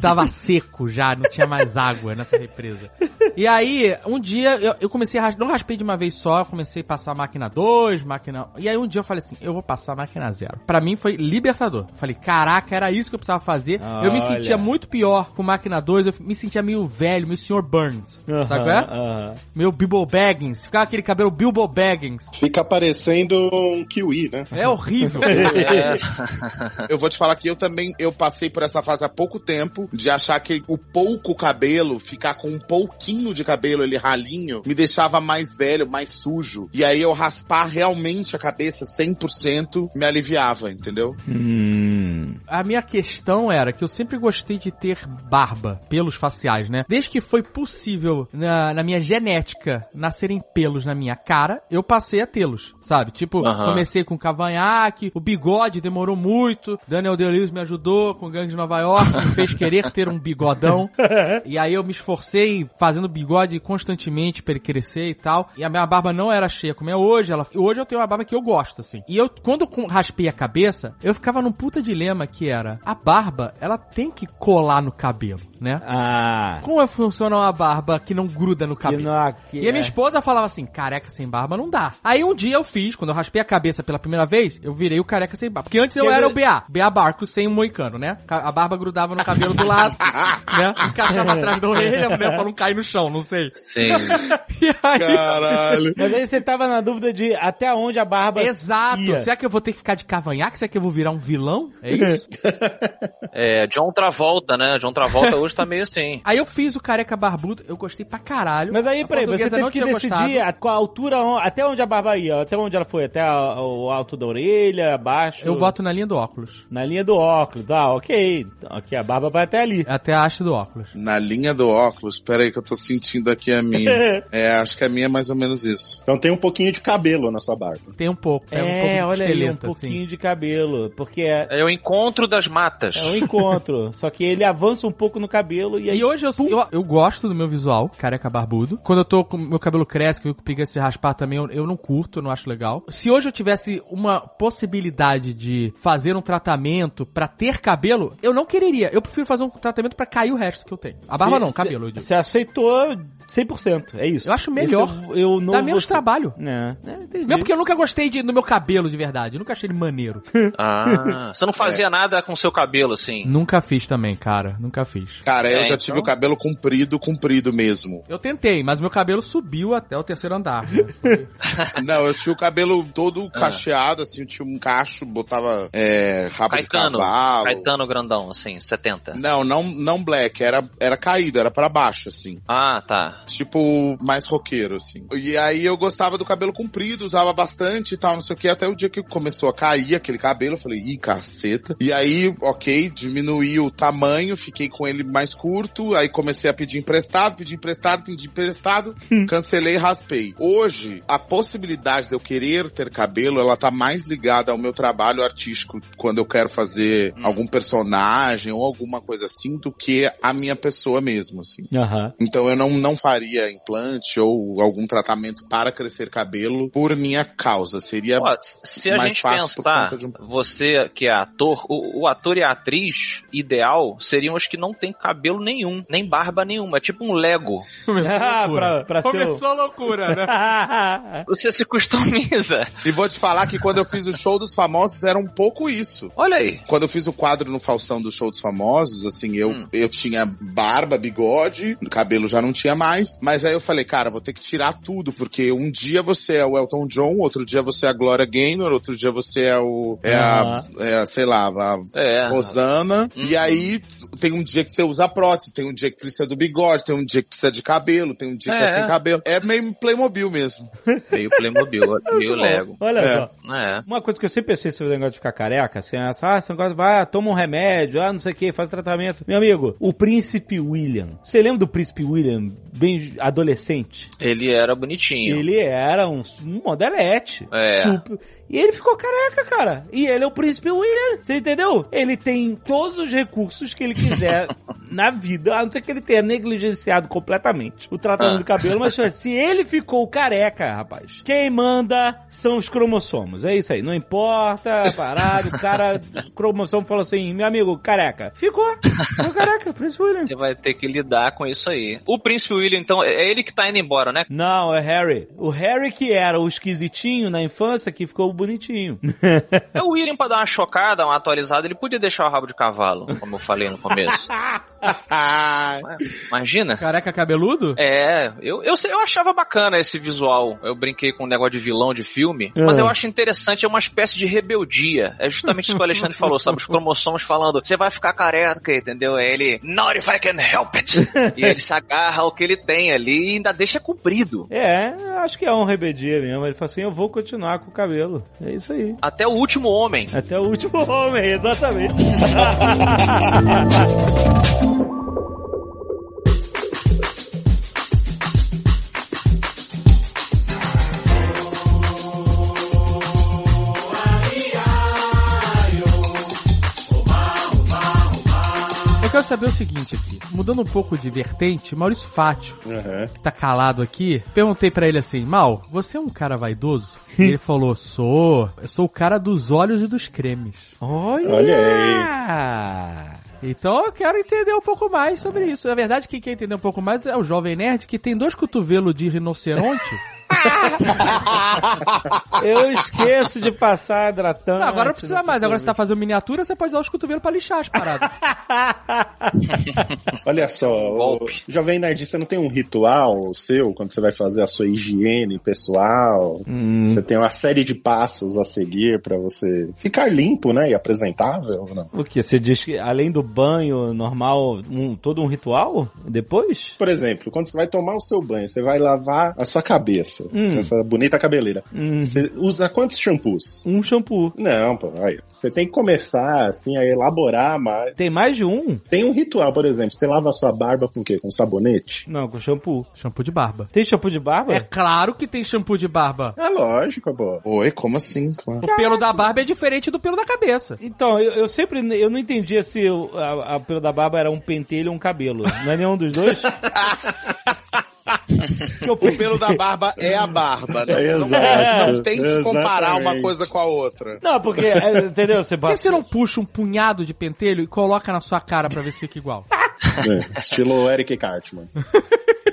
Speaker 7: tava seco já, não tinha mais água nessa represa. E aí, um dia, eu, eu comecei a não raspei de uma vez só, eu comecei a passar máquina 2, máquina... E aí um dia eu falei assim, eu vou passar máquina 0. Pra mim foi libertador. Falei, caraca, era isso que eu precisava fazer. Eu me
Speaker 3: Olha.
Speaker 7: sentia muito pior com máquina 2, eu me sentia meio velho, meio Sr. Burns, sabe qual é?
Speaker 3: Aham.
Speaker 7: Meu Bilbo Baggins, ficava aquele cabelo Bilbo Baggins.
Speaker 6: Fica parecendo um kiwi, né?
Speaker 7: É horrível.
Speaker 4: É,
Speaker 5: Eu vou te falar que eu também, eu passei por essa fase há pouco tempo de achar que o pouco cabelo ficar com um pouquinho de cabelo, ele ralinho, me deixava mais velho, mais sujo. E aí eu raspar realmente a cabeça 100% me aliviava, entendeu?
Speaker 3: Hum.
Speaker 7: A minha questão era que eu sempre gostei de ter barba, pelos faciais, né? Desde que foi possível na, na minha genética nascerem pelos na minha cara, eu passei a tê-los, sabe? Tipo,
Speaker 4: Aham.
Speaker 7: comecei com cavanhaque, o bigode demorou muito, Daniel Day-Lewis me ajudou com Gangue de Nova York, me fez querer ter um bigodão. e aí eu me esforcei fazendo bigode constantemente pra ele crescer e tal. E a minha barba não era cheia como é hoje. Ela, hoje eu tenho uma barba que eu gosto, assim. E eu, quando raspei a cabeça, eu ficava num puta dilema que era, a barba, ela tem que colar no cabelo, né?
Speaker 3: Ah.
Speaker 7: Como é que funciona uma barba que não gruda no
Speaker 3: Que
Speaker 7: cabelo?
Speaker 3: não- que
Speaker 7: E a minha
Speaker 3: é-
Speaker 7: esposa falava assim, careca sem barba não dá. Aí um dia eu fiz, quando eu raspei a cabeça pela primeira vez, eu virei o careca sem barba. Porque antes eu era o BA, BA Barco sem o moicano, né? A barba grudava no cabelo do lado, né? Encaixava atrás da orelha, né? Pra não cair no chão, não sei.
Speaker 4: Sim.
Speaker 7: E aí...
Speaker 5: Caralho.
Speaker 3: Mas aí você tava na dúvida de até onde a barba
Speaker 7: Exato.
Speaker 3: ia.
Speaker 7: Será que eu vou ter que ficar de cavanhaque? Será que eu vou virar um vilão? É isso?
Speaker 4: É, John Travolta, né? John Travolta hoje tá meio assim.
Speaker 7: Aí eu fiz o careca barbudo, eu gostei pra caralho.
Speaker 3: Mas aí, peraí, você teve
Speaker 7: não
Speaker 3: que
Speaker 7: tinha
Speaker 3: decidir a, a altura, até onde a barba ia, até onde ela foi, até a- o alto da orelha, abaixo.
Speaker 7: Eu boto na linha do óculos.
Speaker 3: Na linha do óculos, ah, ok. Aqui a barba vai até ali.
Speaker 7: Até a haste do óculos.
Speaker 5: Na linha do óculos, peraí que eu tô sentindo aqui a minha. é, acho que a minha é mais ou menos isso.
Speaker 6: Então tem um pouquinho de cabelo na sua barba.
Speaker 7: Tem um pouco. É, um
Speaker 3: É,
Speaker 7: pouco de
Speaker 3: olha aí, um
Speaker 7: esqueleto,
Speaker 3: pouquinho
Speaker 7: assim.
Speaker 3: de cabelo, porque é,
Speaker 4: É o encontro das matas.
Speaker 3: é um encontro. só que ele avança um pouco no cabelo e aí...
Speaker 7: E hoje eu, eu, eu gosto do meu visual, careca barbudo. Quando eu tô com meu cabelo cresce, que eu pica se raspar também, eu, eu não curto, eu não acho legal. Se hoje eu tivesse uma possibilidade de fazer um tratamento pra ter cabelo, eu não quereria. Eu prefiro fazer um tratamento pra cair o resto que eu tenho. A barba
Speaker 3: Cê-
Speaker 7: não, cabelo.
Speaker 3: Você aceitou 100%, é isso.
Speaker 7: Eu acho melhor.
Speaker 3: Eu, eu não
Speaker 7: Dá menos
Speaker 3: vou-
Speaker 7: trabalho.
Speaker 3: É, é.
Speaker 7: Mesmo porque eu nunca gostei de, do meu cabelo de verdade. Eu nunca achei ele maneiro.
Speaker 4: Ah, você não fazia nada com seu cabelo, assim.
Speaker 7: nunca fiz também, cara. Nunca fiz.
Speaker 5: Cara, eu
Speaker 4: É,
Speaker 5: já
Speaker 4: então-
Speaker 5: tive o cabelo comprido, comprido mesmo.
Speaker 7: Eu tentei, mas meu cabelo subiu até o terceiro andar. né? Foi-
Speaker 5: Não, eu tinha o cabelo
Speaker 4: Ah.
Speaker 5: todo cacheado, assim, eu tinha um cacho, botava é, rabo
Speaker 4: Caetano.
Speaker 5: de cavalo.
Speaker 4: Caetano grandão, assim, 70.
Speaker 5: Não, não, não black, era, era caído, era pra baixo, assim.
Speaker 4: Ah, tá.
Speaker 5: Tipo, mais roqueiro, assim. E aí eu gostava do cabelo comprido, usava bastante e tal, não sei o que, até o dia que começou a cair aquele cabelo, eu falei, ih, caceta. E aí, ok, diminuí o tamanho, fiquei com ele mais curto, aí comecei a pedir emprestado, pedir emprestado, pedir emprestado, cancelei e raspei. Hoje, a possibilidade de eu querer ter cabelo, ela tá mais ligada ao meu trabalho artístico, quando eu quero fazer algum personagem ou alguma coisa assim, do que a minha pessoa mesmo, assim.
Speaker 3: Aham.
Speaker 5: Então eu não, não faria implante ou algum tratamento para crescer cabelo por minha causa. Seria
Speaker 4: Ó, se a
Speaker 5: mais
Speaker 4: gente
Speaker 5: fácil por
Speaker 4: pensar,
Speaker 5: conta de um-
Speaker 4: você que é ator, o, o ator e a atriz ideal seriam os que não têm cabelo nenhum, nem barba nenhuma. É tipo um Lego.
Speaker 7: Começou a
Speaker 3: Ah,
Speaker 7: loucura.
Speaker 3: pra- pra
Speaker 7: Começou a loucura, né?
Speaker 4: Você se customiza.
Speaker 5: E vou te falar que quando eu fiz o show dos famosos era um pouco isso.
Speaker 4: Olha aí.
Speaker 5: Quando eu fiz o quadro no Faustão do show dos famosos, assim, eu,
Speaker 4: Hum.
Speaker 5: eu tinha barba, bigode, cabelo já não tinha mais. Mas aí eu falei, cara, vou ter que tirar tudo, porque um dia você é o Elton John, outro dia você é a Gloria Gaynor, outro dia você é o. É a. É sei lá, a
Speaker 4: É.
Speaker 5: Rosana. E aí tem um dia que você usa prótese, tem um dia que precisa do bigode, tem um dia que precisa de cabelo, tem um dia que é
Speaker 4: É.
Speaker 5: sem cabelo. É meio Playmobil mesmo.
Speaker 4: Meio Playmobil, meio Lego.
Speaker 3: Olha
Speaker 5: É.
Speaker 3: só.
Speaker 4: É.
Speaker 3: Uma coisa que eu sempre pensei sobre o negócio de ficar careca, assim, essa, ah, esse negócio vai, ah, toma um remédio, ah, não sei o que, faz tratamento. Meu amigo, o príncipe William. Você lembra do príncipe William, bem adolescente?
Speaker 4: Ele era bonitinho.
Speaker 3: Ele era um, um modelete.
Speaker 4: É.
Speaker 3: Super- E ele ficou careca, cara. E ele é o príncipe William. Você entendeu? Ele tem todos os recursos que ele quiser na vida, a não ser que ele tenha negligenciado completamente o tratamento
Speaker 4: Ah.
Speaker 3: do cabelo, mas se ele ficou careca, rapaz, quem manda são os cromossomos. É isso aí. Não importa, parado. O cara, o cromossomo falou assim: meu amigo, careca. Ficou. Ficou careca, príncipe William.
Speaker 4: Você vai ter que lidar com isso aí. O príncipe William, então, é ele que tá indo embora, né?
Speaker 3: Não, é Harry. O Harry que era o esquisitinho na infância que ficou bonitinho.
Speaker 4: É o William pra dar uma chocada, uma atualizada, ele podia deixar o rabo de cavalo, como eu falei no começo.
Speaker 5: Ah,
Speaker 4: Imagina.
Speaker 7: Careca cabeludo?
Speaker 4: É, eu, eu, sei- eu achava bacana esse visual. Eu brinquei com um negócio de vilão de filme, mas
Speaker 3: É.
Speaker 4: eu acho interessante, é uma espécie de rebeldia. É justamente isso que o Alexandre falou, sabe? Os cromossomos falando, você vai ficar careca, entendeu? É ele, not if I can help it. e ele se agarra ao que ele tem ali e ainda deixa comprido.
Speaker 3: É, acho que é um rebeldia mesmo. Ele falou assim: eu vou continuar com o cabelo. É isso aí.
Speaker 4: Até o último homem.
Speaker 3: Até o último homem, exatamente.
Speaker 7: saber o seguinte aqui. Mudando um pouco de vertente, Maurício Fátio,
Speaker 6: Aham.
Speaker 7: que tá calado aqui, perguntei pra ele assim, Mal, você é um cara vaidoso? E ele falou, sou. Eu sou o cara dos olhos e dos cremes.
Speaker 3: Olha!
Speaker 6: Olha
Speaker 7: Então eu quero entender um pouco mais sobre isso. Na verdade, quem quer entender um pouco mais é o Jovem Nerd, que tem dois cotovelos de rinoceronte.
Speaker 3: Eu esqueço de passar hidratante.
Speaker 7: Não, agora não precisa mais. Agora você tá fazendo miniatura, você pode usar os cotovelos pra lixar as paradas.
Speaker 6: Olha só. Jovem Nerd, você não tem um ritual seu quando você vai fazer a sua higiene pessoal?
Speaker 3: Hum.
Speaker 6: Você tem uma série de passos a seguir pra você ficar limpo, né? E apresentável, não?
Speaker 3: O que? Você diz que além do banho normal, um- todo um ritual? Depois?
Speaker 6: Por exemplo, quando você vai tomar o seu banho, você vai lavar a sua cabeça,
Speaker 3: Hum.
Speaker 6: com essa bonita cabeleira.
Speaker 3: Hum.
Speaker 6: Você usa quantos shampoos?
Speaker 3: Um shampoo.
Speaker 6: Não, pô, aí, você tem que começar, assim, a elaborar mais.
Speaker 3: Tem mais de um?
Speaker 6: Tem um ritual, por exemplo, você lava a sua barba com o quê? Com sabonete?
Speaker 3: Não, com shampoo.
Speaker 7: shampoo de barba.
Speaker 3: Tem shampoo de barba?
Speaker 7: É claro que tem shampoo de barba.
Speaker 6: É lógico, pô.
Speaker 5: Oi, como assim? Claro.
Speaker 7: O pelo da barba é diferente do pelo da cabeça.
Speaker 3: Então, eu, eu sempre eu não entendia se o a, a pelo da barba era um pentelho ou um cabelo. Não é nenhum dos dois? Que
Speaker 5: O pelo da barba é a barba, né? Não,
Speaker 6: Exato,
Speaker 5: não tente comparar uma coisa com a outra.
Speaker 3: Não, porque, é, entendeu? Você
Speaker 7: Por que você não puxa um punhado de pentelho e coloca na sua cara pra ver se fica igual?
Speaker 6: É, estilo Eric Cartman.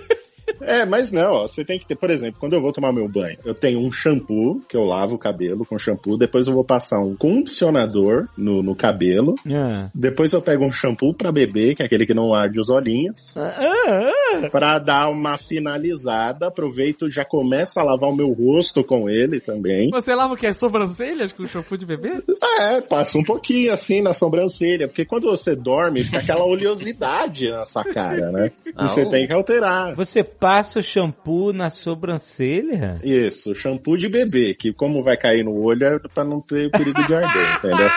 Speaker 6: É, mas não, ó, você tem que ter, por exemplo, quando eu vou tomar meu banho, eu tenho um shampoo, que eu lavo o cabelo com shampoo, depois eu vou passar um condicionador no, no cabelo,
Speaker 3: Ah.
Speaker 6: depois eu pego um shampoo pra beber, que é aquele que não arde os olhinhos,
Speaker 3: Ah,
Speaker 6: pra dar uma finalizada, aproveito e já começo a lavar o meu rosto com ele também.
Speaker 7: Você lava o quê? As sobrancelhas com shampoo de bebê?
Speaker 6: É, passa um pouquinho assim na sobrancelha, porque quando você dorme, fica aquela oleosidade na sua cara, né? E
Speaker 4: Ah,
Speaker 6: você
Speaker 4: o-
Speaker 6: tem que alterar.
Speaker 3: Você passa o shampoo na sobrancelha?
Speaker 6: Isso, shampoo de bebê, que como vai cair no olho é pra não ter perigo de arder, entendeu?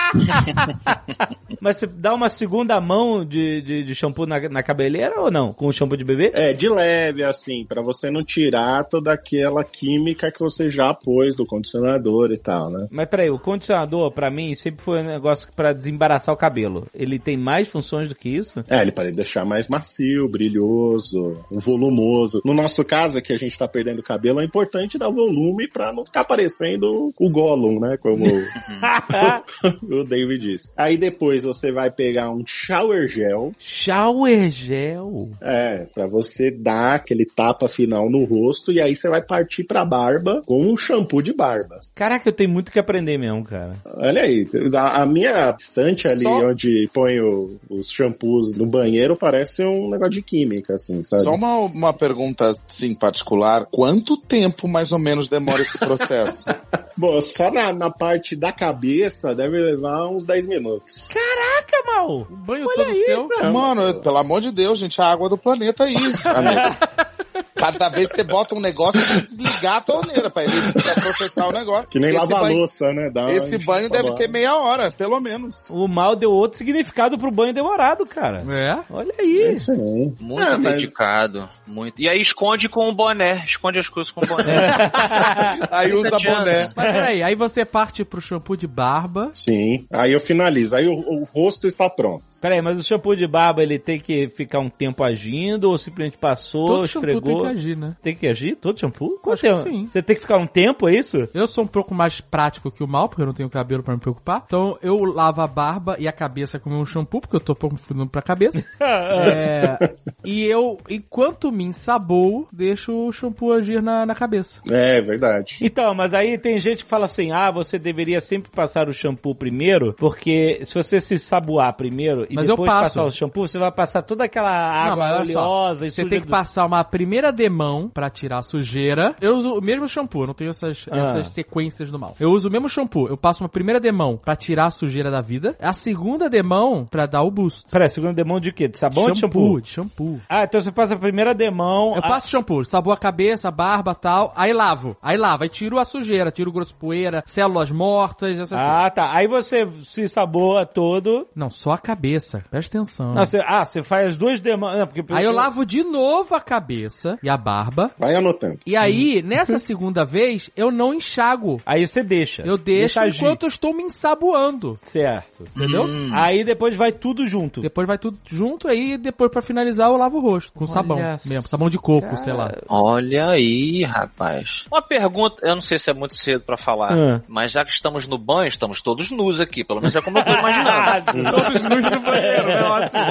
Speaker 3: Mas você dá uma segunda mão de, de, de shampoo na, na cabeleira ou não? Com o shampoo de bebê?
Speaker 6: É, de leve, assim, pra você não tirar toda aquela química que você já pôs do condicionador e tal, né?
Speaker 3: Mas peraí, o condicionador, pra mim, sempre foi um negócio pra desembaraçar o cabelo. Ele tem mais funções do que isso?
Speaker 6: É, ele pode deixar mais macio, brilhoso, volumoso. No nosso caso, que a gente tá perdendo cabelo, é importante dar volume pra não ficar parecendo o Gollum, né? Como o David disse. Aí depois você vai pegar um shower gel,
Speaker 3: Shower gel.
Speaker 6: é, pra você dar aquele tapa final no rosto, e aí você vai partir pra barba com um shampoo de barba.
Speaker 3: Caraca, eu tenho muito que aprender mesmo, cara.
Speaker 6: Olha aí, a, a minha estante ali
Speaker 5: Só-
Speaker 6: onde ponho os shampoos no banheiro parece um negócio de química, assim, sabe?
Speaker 5: Só uma, uma pergunta, sim, particular. Quanto tempo mais ou menos demora esse processo?
Speaker 6: Bom, só na, na parte da cabeça deve levar uns 10 minutos.
Speaker 3: Caraca, mal.
Speaker 7: O banho todo seu.
Speaker 5: Mano, eu- pelo amor de Deus, gente, a água do planeta aí, amigo. Cada vez que você bota um negócio, tem que desligar a torneira pra ele pra processar o negócio.
Speaker 6: Que nem
Speaker 5: Esse
Speaker 6: lavar
Speaker 5: banho-
Speaker 6: louça, né? Dá
Speaker 5: Esse banho deve ter meia hora, pelo menos.
Speaker 3: O mal deu outro significado pro banho demorado, cara.
Speaker 7: É?
Speaker 3: Olha aí.
Speaker 6: Isso aí.
Speaker 4: Muito
Speaker 6: mas-
Speaker 4: dedicado. Muito. E aí esconde com o boné. Esconde as coisas com o boné.
Speaker 5: Aí usa boné.
Speaker 7: Mas peraí, aí você parte pro shampoo de barba.
Speaker 6: Sim. Aí eu finalizo. Aí o, o rosto está pronto.
Speaker 3: Peraí, mas o shampoo de barba ele tem que ficar um tempo agindo ou simplesmente passou,
Speaker 7: Todo
Speaker 3: esfregou?
Speaker 7: Que agir, né?
Speaker 3: Tem que agir todo shampoo? Quanto tempo?
Speaker 7: sim.
Speaker 3: Você tem que ficar um tempo, é isso?
Speaker 7: Eu sou um pouco mais prático que o mal, porque eu não tenho cabelo pra me preocupar. Então eu lavo a barba e a cabeça com o meu shampoo, porque eu tô pouco fudendo pra cabeça. É, e eu, enquanto me ensaboo, deixo o shampoo agir na, na cabeça.
Speaker 6: É, verdade.
Speaker 3: Então, mas aí tem gente que fala assim, ah, você deveria sempre passar o shampoo primeiro, porque se você se saboar primeiro e
Speaker 7: Mas eu
Speaker 3: depois
Speaker 7: passo.
Speaker 3: passar o shampoo, você vai passar toda aquela água
Speaker 7: mas olha só,
Speaker 3: oleosa e
Speaker 7: Você tem que
Speaker 3: do-
Speaker 7: passar uma primeira demão pra tirar a sujeira. Eu uso o mesmo shampoo, não tenho essas,
Speaker 3: Ah.
Speaker 7: essas sequências do mal. Eu uso o mesmo shampoo. Eu passo uma primeira demão pra tirar a sujeira da vida. A segunda demão pra dar o boost.
Speaker 3: Peraí, segunda demão de quê? De sabão ou de shampoo?
Speaker 7: de shampoo.
Speaker 3: Ah, então você passa a primeira demão...
Speaker 7: Eu
Speaker 3: a-
Speaker 7: passo shampoo, sabor a cabeça, a barba tal, aí lavo. Aí lavo, aí tiro a sujeira, tiro o grosso poeira, células mortas, essas coisas.
Speaker 3: Ah, tá. Aí você se saboa todo...
Speaker 7: Não, só a cabeça. Presta atenção.
Speaker 3: Não, você- ah, você faz as duas demãos... Porque
Speaker 7: Aí eu lavo de novo a cabeça e a barba.
Speaker 6: Vai anotando.
Speaker 7: E aí, nessa segunda vez, eu não enxago.
Speaker 3: Aí você deixa.
Speaker 7: Eu deixo
Speaker 3: Deixa agir.
Speaker 7: enquanto eu estou me ensaboando.
Speaker 3: Certo.
Speaker 7: Entendeu?
Speaker 3: Aí depois vai tudo junto.
Speaker 7: Depois vai tudo junto, aí depois pra finalizar eu lavo o rosto. Com sabão
Speaker 3: só.
Speaker 7: mesmo. Sabão de coco, sei lá.
Speaker 4: Olha aí, rapaz. Uma pergunta, eu não sei se é muito cedo pra falar,
Speaker 3: Ah.
Speaker 4: mas já que estamos no banho, estamos todos nus aqui, pelo menos é como eu tô imaginando.
Speaker 3: Todos nus no banheiro, é ótimo.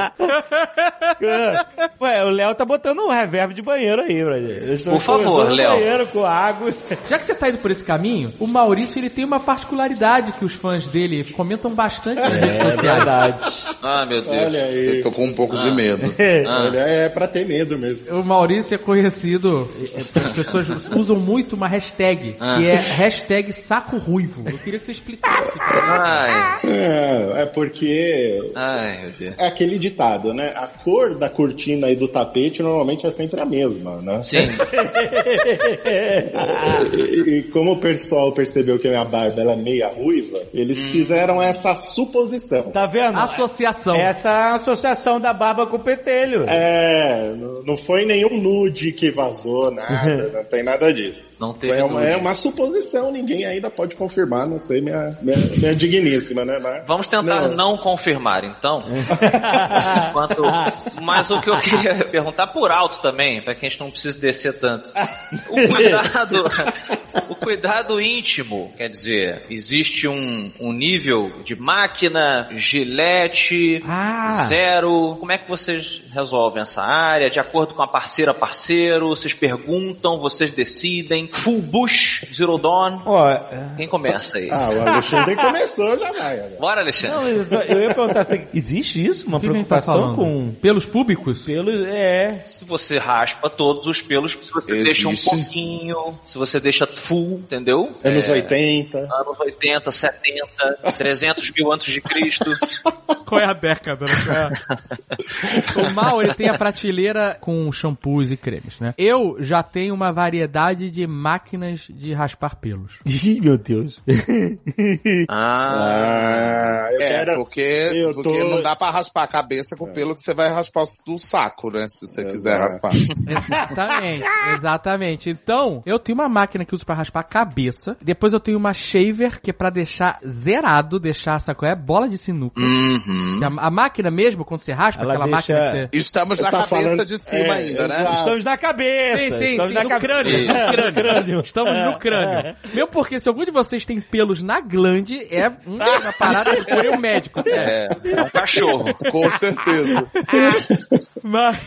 Speaker 3: Ué, o Léo tá botando um reverb de banheiro aí,
Speaker 4: Por favor, Léo.
Speaker 3: com água.
Speaker 7: Já que você tá indo por esse caminho, o Maurício ele tem uma particularidade que os fãs dele comentam bastante nas redes
Speaker 3: É
Speaker 7: sociais.
Speaker 3: verdade.
Speaker 4: Ah, meu Deus.
Speaker 6: Olha aí.
Speaker 5: Eu tô com um pouco de medo.
Speaker 6: Olha, é pra ter medo mesmo.
Speaker 7: O Maurício é conhecido, é, as pessoas usam muito uma hashtag, que é hashtag saco ruivo. Eu queria que você explicasse.
Speaker 4: Ai,
Speaker 6: É, é porque
Speaker 4: ai, meu Deus.
Speaker 6: é aquele ditado, né? A cor da cortina e do tapete normalmente é sempre a mesma, né?
Speaker 4: Sim.
Speaker 6: E, como o pessoal percebeu que a minha barba ela é meia ruiva, eles fizeram essa suposição.
Speaker 3: Tá vendo?
Speaker 7: Associação.
Speaker 3: Essa é associação da barba com o petelho.
Speaker 6: É, não não foi nenhum nude que vazou, nada, não tem nada disso.
Speaker 4: Não teve
Speaker 6: é, uma, é uma suposição, ninguém ainda pode confirmar, não sei, minha, minha, minha digníssima, né? Mas-
Speaker 4: Vamos tentar não, confirmar, então. Enquanto... Mas o que eu queria perguntar por alto também, para que a gente não precise descer tanto. O cuidado, o cuidado íntimo, quer dizer, existe um, um nível de máquina, gilete,
Speaker 3: Ah.
Speaker 4: zero. Como é que vocês resolvem essa área? De acordo com a parceira parceiro, vocês perguntam, vocês decidem. Full bush, zero dawn.
Speaker 3: Ó, é-
Speaker 4: Quem começa aí?
Speaker 6: Ah, o Alexandre começou, já vai. agora.
Speaker 4: Bora, Alexandre.
Speaker 3: não, eu, eu ia perguntar assim, existe isso? Uma
Speaker 7: que tá
Speaker 3: preocupação
Speaker 7: falando?
Speaker 3: com
Speaker 7: Pelos públicos?
Speaker 3: pelo... É...
Speaker 4: Se você raspa todos os pelos, se você deixa um
Speaker 5: Existe.
Speaker 4: pouquinho, se você deixa full, entendeu?
Speaker 6: Anos
Speaker 4: É,
Speaker 6: 80.
Speaker 4: Anos 80, 70, 300 mil antes de Cristo.
Speaker 7: Qual é a década, né? o Mal, ele tem a prateleira com shampoos e cremes, né? Eu já tenho uma variedade de máquinas de raspar pelos.
Speaker 3: Ih, meu Deus.
Speaker 4: Ah,
Speaker 6: Ah, eu
Speaker 5: É,
Speaker 6: quero...
Speaker 5: porque,
Speaker 6: eu
Speaker 5: porque
Speaker 6: tô-
Speaker 5: não dá pra raspar a cabeça com o pelo que você vai raspar no saco, né? Se você quiser raspar.
Speaker 7: Exatamente, exatamente. Então, eu tenho uma máquina que uso pra raspar a cabeça. Depois eu tenho uma shaver que é pra deixar zerado, deixar, sabe qual é? Bola de sinuca.
Speaker 4: uhum.
Speaker 7: A, a máquina mesmo, quando você raspa,
Speaker 3: Ela
Speaker 7: aquela
Speaker 3: deixa-
Speaker 7: máquina que você...
Speaker 5: Estamos na cabeça
Speaker 6: falando-
Speaker 5: de cima
Speaker 6: é,
Speaker 5: ainda, né?
Speaker 6: exato.
Speaker 3: Estamos na cabeça.
Speaker 7: Sim, sim,
Speaker 3: Estamos
Speaker 7: sim,
Speaker 3: na
Speaker 7: no
Speaker 3: cabeça.
Speaker 7: crânio, no crânio.
Speaker 3: Crânio.
Speaker 7: Estamos no crânio. Mesmo porque se algum de vocês tem pelos na glande, é uma parada que procure um médico, sério.
Speaker 4: É, é um cachorro.
Speaker 5: Com certeza.
Speaker 7: Mas...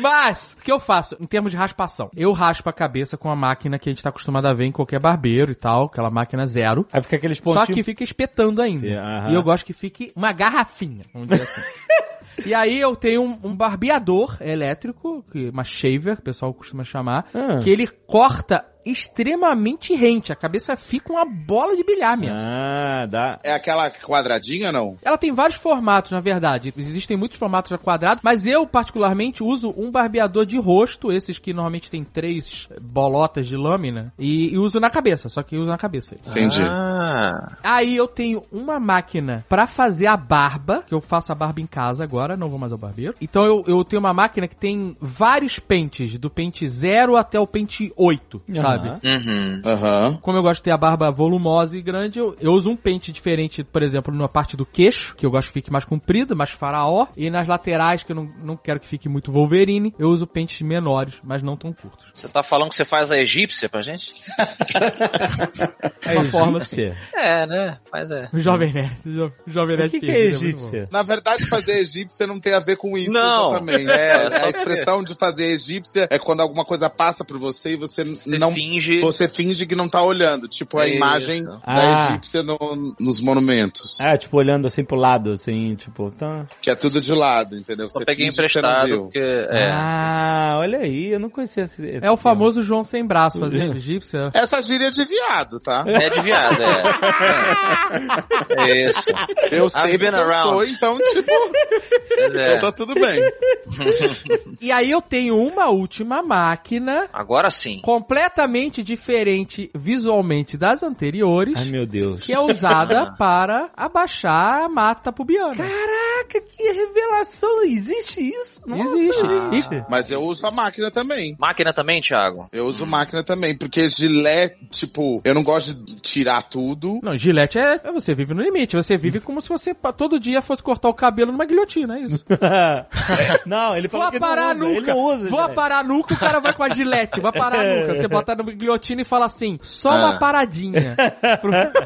Speaker 7: Mas, o que eu faço em termos de raspação? Eu raspo a cabeça com a máquina que a gente tá acostumado a ver em qualquer barbeiro e tal, aquela máquina zero.
Speaker 3: Aí fica aqueles pontinhos.
Speaker 7: Só que fica espetando ainda.
Speaker 3: Aham.
Speaker 7: E eu gosto que fique uma garrafinha, vamos dizer assim. E aí eu tenho um, um barbeador elétrico, que, uma shaver, que o pessoal costuma chamar,
Speaker 3: Ah.
Speaker 7: que ele corta extremamente rente. A cabeça fica uma bola de bilhar mesmo.
Speaker 3: Ah, dá.
Speaker 5: É aquela quadradinha, não?
Speaker 7: Ela tem vários formatos, na verdade. Existem muitos formatos a quadrado, mas eu, particularmente, uso um barbeador de rosto, esses que normalmente tem três bolotas de lâmina, e, e uso na cabeça, só que uso na cabeça.
Speaker 5: Entendi.
Speaker 4: Ah,
Speaker 7: Aí eu tenho uma máquina pra fazer a barba, que eu faço a barba em casa agora, não vou mais ao barbeiro. Então eu, eu tenho uma máquina que tem vários pentes, do pente 0 até o pente 8, sabe?
Speaker 3: Aham.
Speaker 4: Uhum.
Speaker 5: Aham.
Speaker 7: Como eu gosto de ter a barba volumosa e grande, eu, eu uso um pente diferente, por exemplo, na parte do queixo, que eu gosto que fique mais comprido, mais faraó, e nas laterais, que eu não, não quero que fique muito Wolverine, eu uso pentes menores, mas não tão curtos.
Speaker 4: Você tá falando que você faz a egípcia pra gente?
Speaker 3: É
Speaker 7: uma forma
Speaker 3: egípcia?
Speaker 4: É, né? Faz é.
Speaker 7: O Jovem Nerd, o jo- o Jovem
Speaker 3: O
Speaker 7: Nerd
Speaker 3: que, que é egípcia?
Speaker 5: Na verdade, fazer egípcia não tem a ver com isso
Speaker 4: Não.
Speaker 5: exatamente.
Speaker 4: É,
Speaker 5: É, a expressão de fazer egípcia é quando alguma coisa passa por você e você,
Speaker 4: Você
Speaker 5: não
Speaker 4: finge.
Speaker 5: você finge que não tá olhando, tipo a
Speaker 4: Isso.
Speaker 5: imagem da
Speaker 3: Ah.
Speaker 5: egípcia no- nos monumentos,
Speaker 3: Ah, tipo, olhando assim pro lado, assim, tipo, tá.
Speaker 5: que é tudo de lado, entendeu?
Speaker 4: Só
Speaker 5: Você
Speaker 4: peguei
Speaker 5: que
Speaker 4: emprestado, porque. É.
Speaker 3: Ah, olha aí, eu não conhecia esse. esse
Speaker 7: É o
Speaker 3: termo.
Speaker 7: famoso João sem braço fazendo egípcia.
Speaker 5: Essa gíria é de viado, tá?
Speaker 4: É de viado, é. é. Isso.
Speaker 5: Eu
Speaker 4: I've
Speaker 5: sei eu
Speaker 4: around.
Speaker 5: sou, então, tipo,
Speaker 4: é.
Speaker 5: então tá tudo bem.
Speaker 7: E aí eu tenho uma última máquina
Speaker 4: Agora sim.
Speaker 7: Completamente diferente visualmente das anteriores,
Speaker 3: Ai, meu Deus.
Speaker 7: que é usada para abaixar a mata pubiana.
Speaker 3: Caraca, que revelação! Existe isso? Nossa,
Speaker 7: Existe.
Speaker 3: gente.
Speaker 5: Mas eu uso a máquina também.
Speaker 4: Máquina também, Thiago?
Speaker 5: Eu uso máquina também, porque gilete, tipo, eu não gosto de tirar tudo.
Speaker 7: Não, gilete é, é você vive no limite. Você vive como se você todo dia fosse cortar o cabelo numa guilhotina, é isso.
Speaker 3: não, ele
Speaker 7: Vou
Speaker 3: falou que
Speaker 7: aparar a
Speaker 3: não usa, ele
Speaker 7: nuca.
Speaker 3: não usa.
Speaker 7: Vou aparar a nuca, o cara vai com a gilete. Vou aparar a nuca. Você bota numa guilhotina e fala assim, só uma
Speaker 4: Ah.
Speaker 7: paradinha.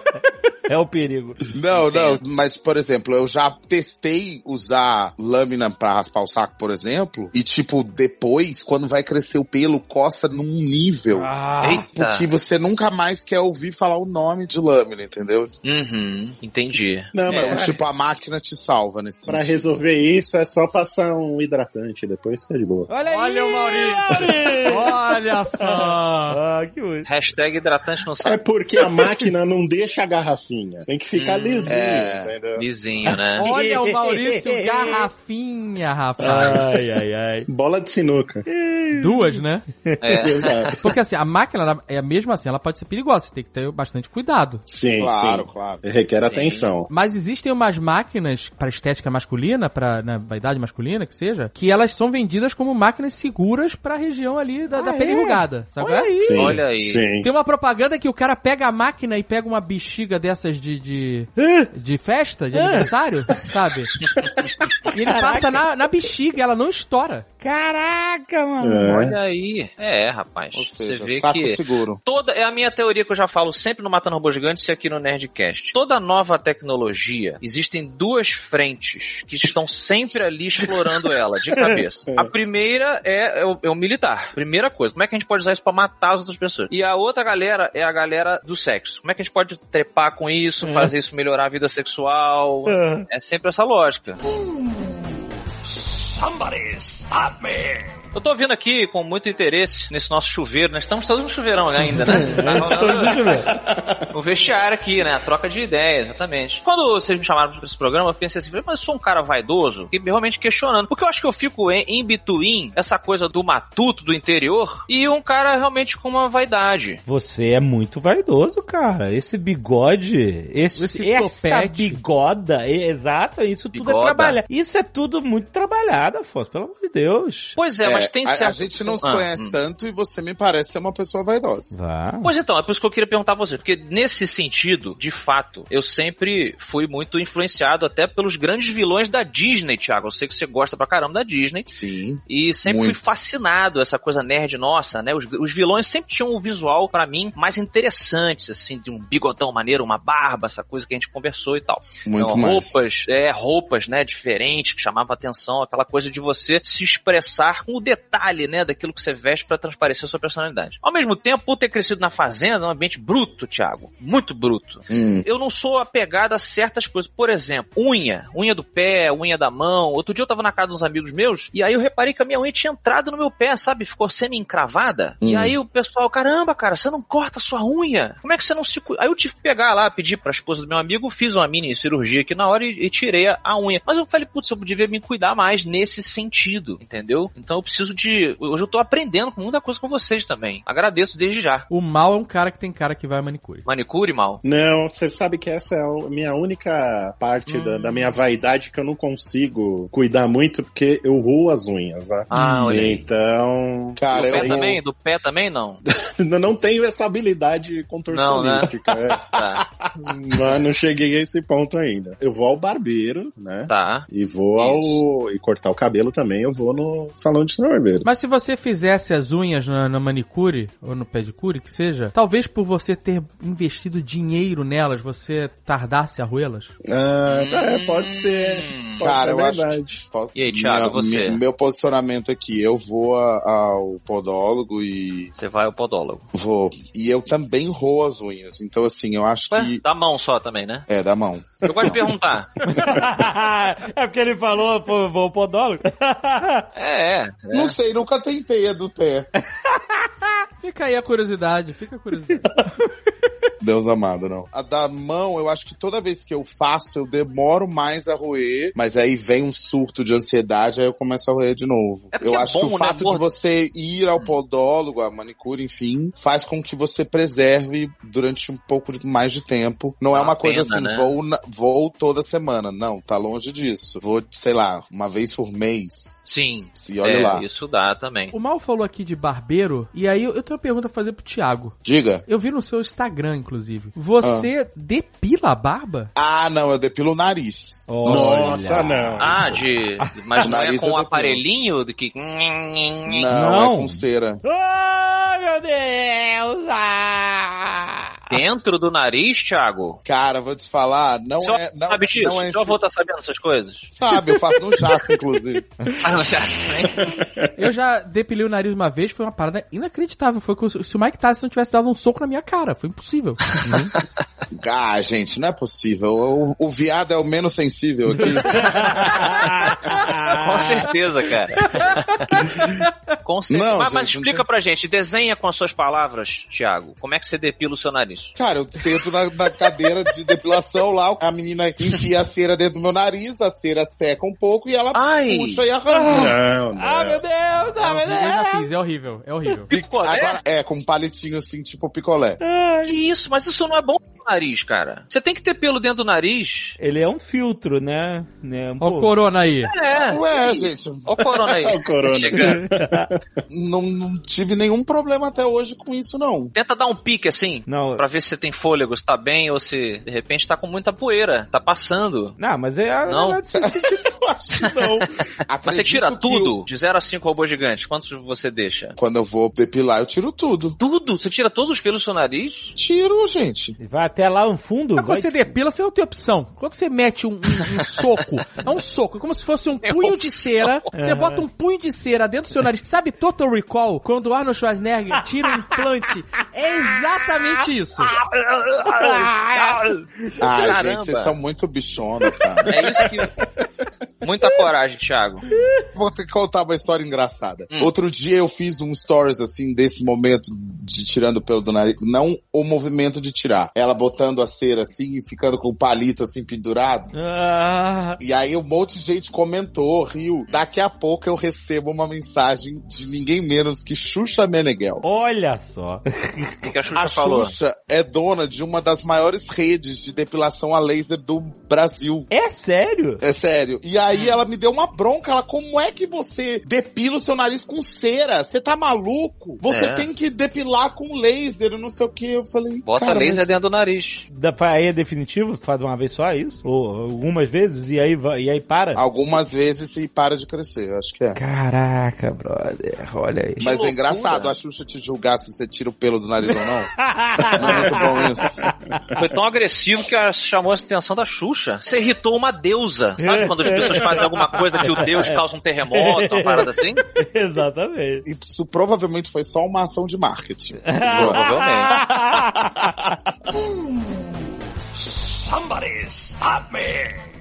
Speaker 3: É o perigo.
Speaker 5: Não, não, mas, por exemplo, eu já testei usar lâmina pra raspar o saco, por exemplo, e, tipo, depois, quando vai crescer o pelo, coça num nível
Speaker 4: Eita.
Speaker 5: porque você nunca mais quer ouvir falar o nome de lâmina, entendeu?
Speaker 4: Uhum, entendi.
Speaker 6: Não,
Speaker 5: Então,
Speaker 6: mas
Speaker 5: tipo, a máquina te salva nesse
Speaker 6: pra
Speaker 5: sentido.
Speaker 6: resolver isso é só passar um hidratante, depois fica de boa.
Speaker 3: Olha aí!
Speaker 7: Olha o Maurício. Olha só.
Speaker 3: Ah, que útil.
Speaker 4: Hashtag hidratante no
Speaker 6: É
Speaker 4: saco.
Speaker 6: porque a máquina não deixa a garrafinha. Tem que ficar
Speaker 4: Hum,
Speaker 6: lisinho,
Speaker 5: é.
Speaker 6: entendeu?
Speaker 4: Vizinho, né?
Speaker 7: Olha o Maurício garrafinha, rapaz.
Speaker 3: Ai, ai, ai.
Speaker 6: Bola de sinuca.
Speaker 7: Duas, né?
Speaker 4: É.
Speaker 6: Exato.
Speaker 7: Porque assim, a máquina, é mesmo assim, ela pode ser perigosa. Você tem que ter bastante cuidado.
Speaker 6: Sim,
Speaker 5: Claro,
Speaker 6: sim.
Speaker 5: claro.
Speaker 6: Requer
Speaker 4: Sim.
Speaker 6: atenção.
Speaker 7: Mas existem umas máquinas para estética masculina, para na vaidade masculina, que seja, que elas são vendidas como máquinas seguras para a região ali da, da
Speaker 3: Ah,
Speaker 7: pele
Speaker 3: é?
Speaker 7: enrugada. Sabe?
Speaker 3: Olha
Speaker 7: qual é?
Speaker 3: aí.
Speaker 6: Sim,
Speaker 4: Olha aí.
Speaker 6: Sim.
Speaker 7: Tem uma propaganda que o cara pega a máquina e pega uma bexiga dessas de, de, de festa, de aniversário, sabe? E ele passa na, na bexiga, ela não estoura.
Speaker 3: Caraca, mano.
Speaker 6: É.
Speaker 4: Olha aí. É, rapaz.
Speaker 5: Ou
Speaker 4: Você
Speaker 5: seja,
Speaker 4: vê
Speaker 5: saco
Speaker 4: que.
Speaker 5: seguro.
Speaker 4: Toda, é a minha teoria que eu já falo sempre no Matando Robôs Gigantes e aqui no Nerdcast. Toda nova tecnologia, existem duas frentes que estão sempre ali explorando ela, de cabeça. A primeira é, é o, é o militar. Primeira coisa. Como é que a gente pode usar isso pra matar as outras pessoas? E a outra galera é a galera do sexo. Como é que a gente pode trepar com isso, fazer isso melhorar a vida sexual? É sempre essa lógica. Eu tô vindo aqui com muito interesse nesse nosso chuveiro. Nós estamos todos no chuveirão ainda, né? Tá rolando o vestiário aqui, né? A troca de ideias, exatamente. Quando vocês me chamaram pra esse programa, eu pensei assim, mas eu sou um cara vaidoso? E realmente questionando. Porque eu acho que eu fico em, em between essa coisa do matuto, do interior, e um cara realmente com uma vaidade.
Speaker 3: Você é muito vaidoso, cara. Esse bigode, esse,
Speaker 7: Esse
Speaker 3: essa
Speaker 7: topete.
Speaker 3: bigoda, é- exato, isso tudo é
Speaker 4: Bigoda.
Speaker 3: trabalhado. Isso é tudo muito trabalhado, Afonso, pelo amor de Deus.
Speaker 4: Pois é, mas
Speaker 5: É,
Speaker 4: tem
Speaker 5: a,
Speaker 4: certo...
Speaker 5: a gente não se
Speaker 4: Ah,
Speaker 5: conhece
Speaker 4: hum.
Speaker 5: tanto e você me parece ser uma pessoa vaidosa.
Speaker 3: Vá.
Speaker 4: Pois então, é por isso que eu queria perguntar a você, porque nesse sentido, de fato, eu sempre fui muito influenciado até pelos grandes vilões da Disney, Thiago. Eu sei que você gosta pra caramba da Disney.
Speaker 5: Sim.
Speaker 4: E sempre
Speaker 5: Muito.
Speaker 4: fui fascinado essa coisa nerd nossa, né? Os, os vilões sempre tinham um visual pra mim mais interessante, assim, de um bigodão maneiro, uma barba, essa coisa que a gente conversou e tal.
Speaker 5: Muito
Speaker 4: Então,
Speaker 5: mais.
Speaker 4: roupas, é, roupas, né, diferentes, que chamavam atenção, aquela coisa de você se expressar com o detalhe, né, daquilo que você veste pra transparecer a sua personalidade. Ao mesmo tempo, por ter crescido na fazenda, um ambiente bruto, Thiago, muito bruto.
Speaker 5: Hum.
Speaker 4: Eu não sou apegado a certas coisas. Por exemplo, unha. Unha do pé, unha da mão. Outro dia eu tava na casa de uns amigos meus e aí eu reparei que a minha unha tinha entrado no meu pé, sabe? Ficou semi-encravada. E
Speaker 5: Hum.
Speaker 4: aí o pessoal, caramba, cara, você não corta a sua unha? Como é que você não se... cu-" Aí eu tive que pegar lá, pedir pra esposa do meu amigo, fiz uma mini cirurgia aqui na hora e, e tirei a, a unha. Mas eu falei, putz, eu devia me cuidar mais nesse nesse sentido, entendeu? Então eu preciso de. Hoje eu tô aprendendo com muita coisa com vocês também. Agradeço desde já.
Speaker 7: O mal é um cara que tem cara que vai a manicure.
Speaker 4: Manicure, mal.
Speaker 6: Não, você sabe que essa é a minha única parte da, da minha vaidade que eu não consigo cuidar muito, porque eu roo as unhas, né?
Speaker 4: Ah, olha aí.
Speaker 6: Então.
Speaker 5: Cara,
Speaker 4: Do pé
Speaker 6: eu-
Speaker 4: também? Do pé também, não?
Speaker 6: não tenho essa habilidade contorcionística. é.
Speaker 4: Tá,
Speaker 6: Mas não cheguei a esse ponto ainda. Eu vou ao barbeiro, né?
Speaker 4: tá.
Speaker 6: E vou ao. E cortar o cabelo também, eu vou no salão de barbeiro.
Speaker 7: Mas se você fizesse as unhas na, na manicure, ou no pedicure, que seja, talvez por você ter investido dinheiro nelas, você tardasse a roê-las?
Speaker 6: Ah, é, pode ser. Pode
Speaker 5: Cara,
Speaker 6: ser
Speaker 5: eu acho
Speaker 6: verdade.
Speaker 5: Pode-
Speaker 4: E aí, Thiago,
Speaker 5: Minha-
Speaker 4: você?
Speaker 5: meu posicionamento aqui, eu vou a- ao podólogo e
Speaker 4: Você vai ao podólogo.
Speaker 5: vou. E eu também roo as unhas. Então, assim, eu acho
Speaker 4: Ué,
Speaker 5: que.
Speaker 4: da mão só também, né?
Speaker 5: É, da mão.
Speaker 4: Eu gosto de perguntar.
Speaker 3: é porque ele falou, pô, vou ao podólogo.
Speaker 4: É, é.
Speaker 5: Não sei, nunca tentei a do pé.
Speaker 7: Fica aí a curiosidade, fica a curiosidade.
Speaker 5: Deus amado, não. A da mão, eu acho que toda vez que eu faço, eu demoro mais a roer, mas aí vem um surto de ansiedade, aí eu começo a roer de novo.
Speaker 4: É
Speaker 5: eu
Speaker 4: é
Speaker 5: acho
Speaker 4: bom,
Speaker 5: que o
Speaker 4: né,
Speaker 5: fato de você ir ao podólogo, a manicure, enfim, faz com que você preserve durante um pouco de- mais de tempo. Não é
Speaker 4: Uma
Speaker 5: uma coisa
Speaker 4: pena,
Speaker 5: assim,
Speaker 4: né?
Speaker 5: vou, na- vou toda semana. Não, tá longe disso. Vou, sei lá, uma vez por mês.
Speaker 4: Sim.
Speaker 5: E olha
Speaker 4: é,
Speaker 5: lá.
Speaker 4: Isso dá também.
Speaker 7: O Mal falou aqui de barbeiro, e aí eu, eu tenho uma pergunta a fazer pro Thiago.
Speaker 5: Diga.
Speaker 7: Eu vi no seu Instagram, inclusive. Você depila a barba?
Speaker 5: Ah, não, eu depilo o nariz.
Speaker 6: Nossa, não.
Speaker 4: Ah, de. Mas não é com um aparelhinho de que.
Speaker 5: Não,
Speaker 3: Não.
Speaker 5: é com cera.
Speaker 3: Oh, meu Deus! Ah!
Speaker 4: Dentro do nariz, Thiago?
Speaker 5: Cara, vou te falar, não
Speaker 4: Só
Speaker 5: é. Não,
Speaker 4: sabe disso?
Speaker 5: não é
Speaker 4: Seu avô tá sabendo essas coisas?
Speaker 5: Sabe, eu faço no jaço, inclusive.
Speaker 4: Ah, não, já sei.
Speaker 7: Eu já depilei o nariz uma vez, foi uma parada inacreditável. Foi se o Mike Tyson tivesse dado um soco na minha cara. Foi impossível.
Speaker 5: Ah, gente, não é possível. O, o viado é o menos sensível aqui.
Speaker 4: Com certeza, cara. Com certeza.
Speaker 5: Não,
Speaker 4: mas, mas
Speaker 5: gente, não
Speaker 4: explica
Speaker 5: tem-
Speaker 4: pra gente, desenha com as suas palavras, Thiago. Como é que você depila o seu nariz?
Speaker 5: Cara, eu sento na, na cadeira de depilação lá, a menina enfia a cera dentro do meu nariz, a cera seca um pouco e ela
Speaker 4: Ai.
Speaker 5: puxa e arranca.
Speaker 6: Não, não.
Speaker 3: Ah, meu Deus! Ah, meu
Speaker 7: Eu já
Speaker 3: Deus!
Speaker 7: fiz, é horrível, é horrível.
Speaker 4: Picolé?
Speaker 5: Agora, é, com um palitinho assim, tipo picolé.
Speaker 4: Que isso? Mas isso não é bom pro nariz, cara. Você tem que ter pelo dentro do nariz.
Speaker 3: Ele é um filtro, né? né?
Speaker 7: Ó o corona aí.
Speaker 4: É.
Speaker 5: Ué, gente,
Speaker 4: Ó o corona aí.
Speaker 6: Ó o corona.
Speaker 4: Chegando.
Speaker 5: não, não tive nenhum problema até hoje com isso, não.
Speaker 4: Tenta dar um pique assim.
Speaker 3: Não,
Speaker 4: Pra ver se você tem fôlego, se tá bem ou se de repente tá com muita poeira, tá passando.
Speaker 3: não, mas é
Speaker 4: Não.
Speaker 3: é
Speaker 5: Eu acho que não.
Speaker 4: Mas você tira tudo? De 0 a 5 robôs gigantes, quantos você deixa?
Speaker 5: Quando eu vou depilar, eu tiro tudo.
Speaker 4: Tudo? Você tira todos os pelos do seu nariz?
Speaker 5: Tiro, gente.
Speaker 3: Vai até lá no fundo.
Speaker 7: Mas quando você depila, você não tem opção. Quando você mete um, um- um soco, é um soco, é como se fosse um
Speaker 4: Tem
Speaker 7: punho
Speaker 4: opção.
Speaker 7: de cera. Você bota um punho de cera dentro do seu nariz. Sabe Total Recall? Quando o Arnold Schwarzenegger tira um implante? É exatamente isso.
Speaker 5: Ah,
Speaker 4: Caramba.
Speaker 5: gente, vocês são muito bichona, cara.
Speaker 4: É isso que. Muita coragem, Thiago.
Speaker 5: Vou ter que contar uma história engraçada.
Speaker 4: Hum.
Speaker 5: Outro dia eu fiz um stories assim desse momento de tirando pelo do nariz, não o movimento de tirar, ela botando a cera assim e ficando com o palito assim pendurado.
Speaker 3: Ah,
Speaker 5: E aí um monte de gente comentou, riu. Daqui a pouco eu recebo uma mensagem de ninguém menos que Xuxa Meneghel.
Speaker 3: olha só.
Speaker 4: O que, que a Xuxa
Speaker 5: A
Speaker 4: falou?
Speaker 5: Xuxa é dona de uma das maiores redes de depilação a laser do Brasil.
Speaker 3: É sério?
Speaker 5: É sério. E aí ela me deu uma bronca. Ela, como é que você depila o seu nariz com cera? Você tá maluco? Você
Speaker 4: É.
Speaker 5: tem que depilar com laser, não sei o que. Eu falei.
Speaker 4: Bota
Speaker 5: cara,
Speaker 4: laser
Speaker 5: mas-
Speaker 4: dentro do nariz.
Speaker 3: Pra- Aí é definitivo? Faz uma vez só isso? Ou algumas vezes e aí, vai- e aí para?
Speaker 5: Algumas vezes e para de crescer, eu acho que é.
Speaker 3: Caraca, brother. Olha aí.
Speaker 5: Mas é engraçado a Xuxa te julgar se você tira o pelo do nariz ou não. Não é muito bom isso.
Speaker 4: Foi tão agressivo que chamou a atenção da Xuxa. Você irritou uma deusa. Sabe quando as pessoas fazem alguma coisa que o deus causa um terremoto, uma parada assim?
Speaker 3: Exatamente.
Speaker 5: Isso provavelmente foi só uma ação de marketing.
Speaker 4: Provavelmente.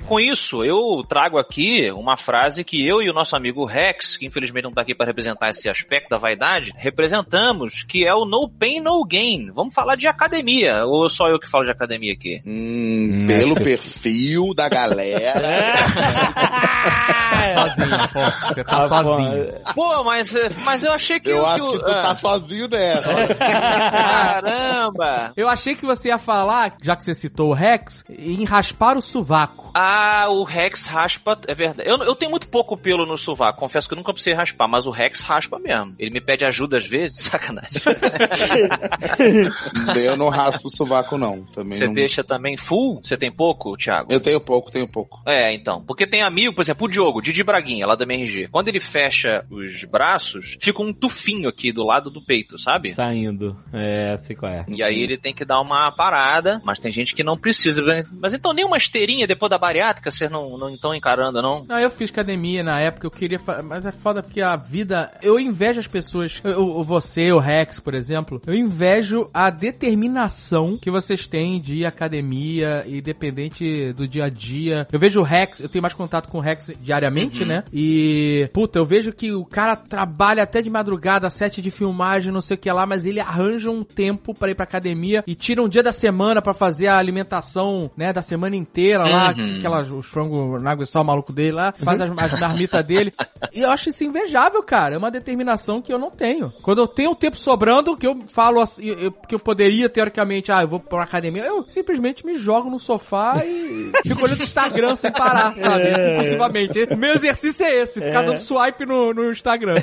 Speaker 4: Com isso, eu trago aqui uma frase que eu e o nosso amigo Rex, que infelizmente não tá aqui para representar esse aspecto da vaidade, representamos, que é o no pain, no gain. Vamos falar de academia, ou só eu que falo de academia aqui?
Speaker 5: Hum, pelo perfil da galera.
Speaker 7: sozinho, Afonso. Você tá
Speaker 3: Afonso,
Speaker 7: sozinho.
Speaker 4: Pô, mas, mas eu achei que...
Speaker 5: Eu
Speaker 4: o-
Speaker 5: acho que tu
Speaker 4: ah,
Speaker 5: tá sozinho nessa.
Speaker 4: Caramba!
Speaker 7: Eu achei que você ia falar, já que você citou o Rex, em raspar o sovaco.
Speaker 4: Ah, o Rex raspa, é verdade. Eu, eu tenho muito pouco pelo no sovaco, confesso que eu nunca precisei raspar, mas o Rex raspa mesmo. Ele me pede ajuda às vezes, sacanagem.
Speaker 5: eu não raspo o sovaco, não. Também
Speaker 4: Você
Speaker 5: não...
Speaker 4: deixa também full? Você tem pouco, Thiago?
Speaker 5: Eu tenho pouco, tenho pouco.
Speaker 4: É, então. Porque tem amigo, por exemplo, o Diogo, Didi Braguinha, lá da MRG. Quando ele fecha os braços, fica um tufinho aqui do lado do peito, sabe?
Speaker 3: Saindo. É, sei qual é.
Speaker 4: E aí ele tem que dar uma parada, mas tem gente que não precisa. Mas então nem uma esteirinha depois da bariátrica vocês não, não estão encarando, não?
Speaker 7: Não, eu fiz academia na época, eu queria. Mas é foda porque a vida. Eu invejo as pessoas. Eu, você, o Rex, por exemplo. Eu invejo a determinação que vocês têm de ir à academia, independente do dia a dia. Eu vejo o Rex, eu tenho mais contato com o Rex diariamente, né? E. Puta, eu vejo que o cara trabalha até de madrugada, sete de filmagem, não sei o que lá, mas ele arranja um tempo pra ir pra academia e tira um dia da semana pra fazer a alimentação, né, da semana inteira lá,
Speaker 4: Uhum.
Speaker 7: Aquelas, os frangos na água e sal maluco dele lá, faz as, as marmitas dele. E eu acho isso invejável, cara. É uma determinação que eu não tenho. Quando eu tenho tempo sobrando, que eu falo assim, eu- que eu poderia, teoricamente, ah, eu vou pra academia, eu simplesmente me jogo no sofá e fico olhando o Instagram sem parar, sabe? Impulsivamente. O meu exercício é esse, ficar dando swipe no, no Instagram.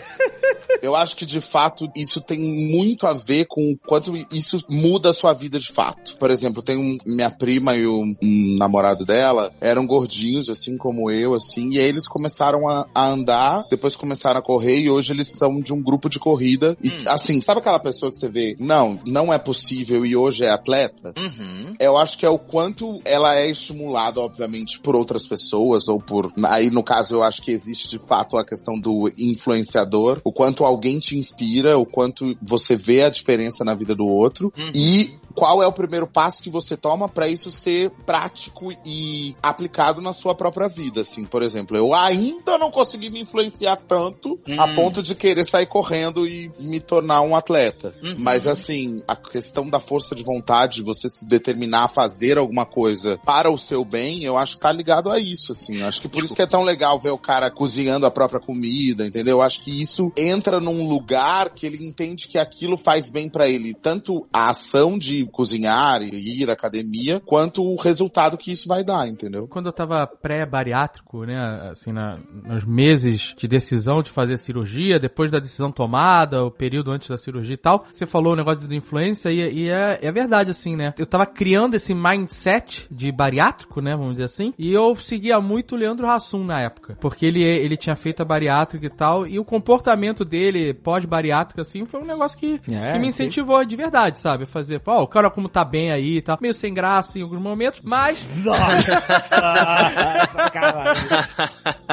Speaker 5: Eu acho que de fato isso tem muito a ver com o quanto isso muda a sua vida de fato. Por exemplo, tem um, minha prima e o um namorado dela eram gordinhos, assim como eu, assim, e aí eles começaram a, a andar, depois começaram a correr e hoje eles são de um grupo de corrida. E assim, sabe aquela pessoa que você vê, não, não é possível e hoje é atleta?
Speaker 4: Uhum.
Speaker 5: Eu acho que é o quanto ela é estimulada, obviamente, por outras pessoas, ou por. Aí, no caso, eu acho que existe de fato a questão do influenciador, o quanto alguém te inspira, o quanto você vê a diferença na vida do outro. E qual é o primeiro passo que você toma para isso ser prático e aplicado na sua própria vida, assim, por exemplo, eu ainda não consegui me influenciar tanto a ponto de querer sair correndo e me tornar um atleta. Mas assim, a questão da força de vontade, você se determinar a fazer alguma coisa para o seu bem, eu acho que tá ligado a isso, assim. Eu acho que por isso que é tão legal ver o cara cozinhando a própria comida, entendeu? Eu acho que isso entra num lugar que ele entende que aquilo faz bem para ele, tanto a ação de cozinhar e ir à academia, quanto o resultado que isso vai dar, entendeu?
Speaker 7: Quando eu tava pré-bariátrico, né, assim, na- nos meses de decisão de fazer cirurgia, depois da decisão tomada, o período antes da cirurgia e tal, você falou o negócio de influência e, e é, é verdade, assim, né? Eu tava criando esse mindset de bariátrico, né, vamos dizer assim, e eu seguia muito o Leandro Hassum na época, porque ele, ele tinha feito a bariátrica e tal, e o comportamento dele pós-bariátrica, assim, foi um negócio que,
Speaker 3: É,
Speaker 7: que me
Speaker 3: sim.
Speaker 7: incentivou de verdade, sabe? Fazer, ó, o como tá bem aí e tal, meio sem graça em alguns momentos, mas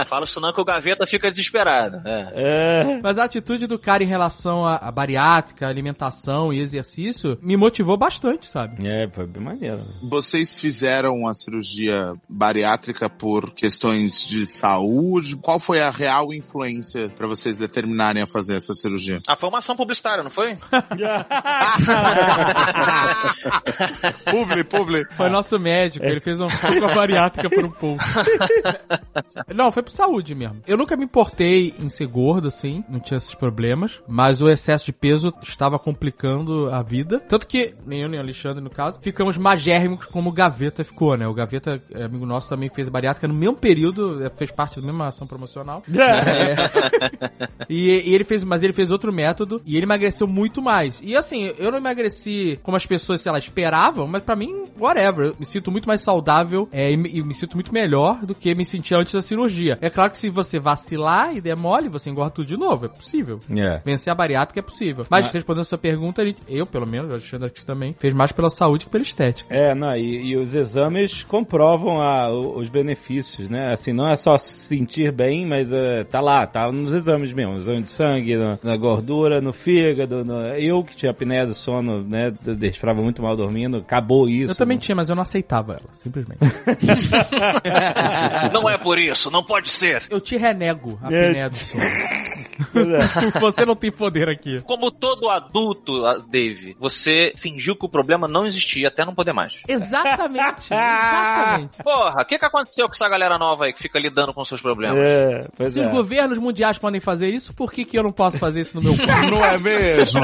Speaker 4: Fala isso não que o Gaveta fica desesperado. É.
Speaker 3: É.
Speaker 7: Mas a atitude do cara em relação à, à bariátrica, alimentação e exercício me motivou bastante, sabe?
Speaker 3: É, foi bem maneiro.
Speaker 5: Vocês fizeram a cirurgia bariátrica por questões de saúde? Qual foi a real influência para vocês determinarem a fazer essa cirurgia?
Speaker 4: Ah, foi uma ação publicitária, não foi?
Speaker 5: publi, publi.
Speaker 7: Foi nosso médico, ele fez um pouco a bariátrica por um pouco. Não, foi por saúde mesmo. Eu nunca me importei em ser gordo, assim, não tinha esses problemas, mas o excesso de peso estava complicando a vida. Tanto que, nem eu nem o Alexandre, no caso, ficamos magérrimos como o Gaveta ficou, né? O Gaveta, é, amigo nosso, também fez bariátrica no mesmo período, é, fez parte da mesma ação promocional. É. E, e ele fez, mas ele fez outro método e ele emagreceu muito mais. E assim, eu não emagreci como as pessoas, sei lá, esperavam, mas pra mim, whatever. Eu me sinto muito mais saudável é, e, me, e me sinto muito melhor do que me sentia antes da cirurgia. É claro que se você vacilar e der mole, você engorda tudo de novo. É possível.
Speaker 3: É.
Speaker 7: Vencer a bariátrica é possível. Mas respondendo a sua pergunta, eu, pelo menos, Alexandre aqui também, fez mais pela saúde que pela estética.
Speaker 3: É, não, e, e os exames comprovam a- os benefícios, né? Assim, não é só se sentir bem, mas é, tá lá, tá nos exames mesmo. Exame de sangue, na, na gordura, no fígado. no- eu que tinha apneia do sono, né? Deixava muito mal dormindo, acabou isso.
Speaker 7: Eu também
Speaker 3: né?
Speaker 7: tinha, mas eu não aceitava ela, simplesmente.
Speaker 4: Não é por isso, não pode ser.
Speaker 7: eu te renego a
Speaker 3: É.
Speaker 7: apneia do sono.
Speaker 3: É.
Speaker 7: Você não tem poder aqui.
Speaker 4: Como todo adulto, ah, Dave, você fingiu que o problema não existia até não poder mais.
Speaker 7: Exatamente. Exatamente.
Speaker 4: Porra, o que, que aconteceu com essa galera nova aí que fica lidando com seus problemas?
Speaker 3: É, pois
Speaker 7: Se os
Speaker 3: é.
Speaker 7: governos mundiais podem fazer isso, por que, que eu não posso fazer isso no meu corpo?
Speaker 5: Não é mesmo?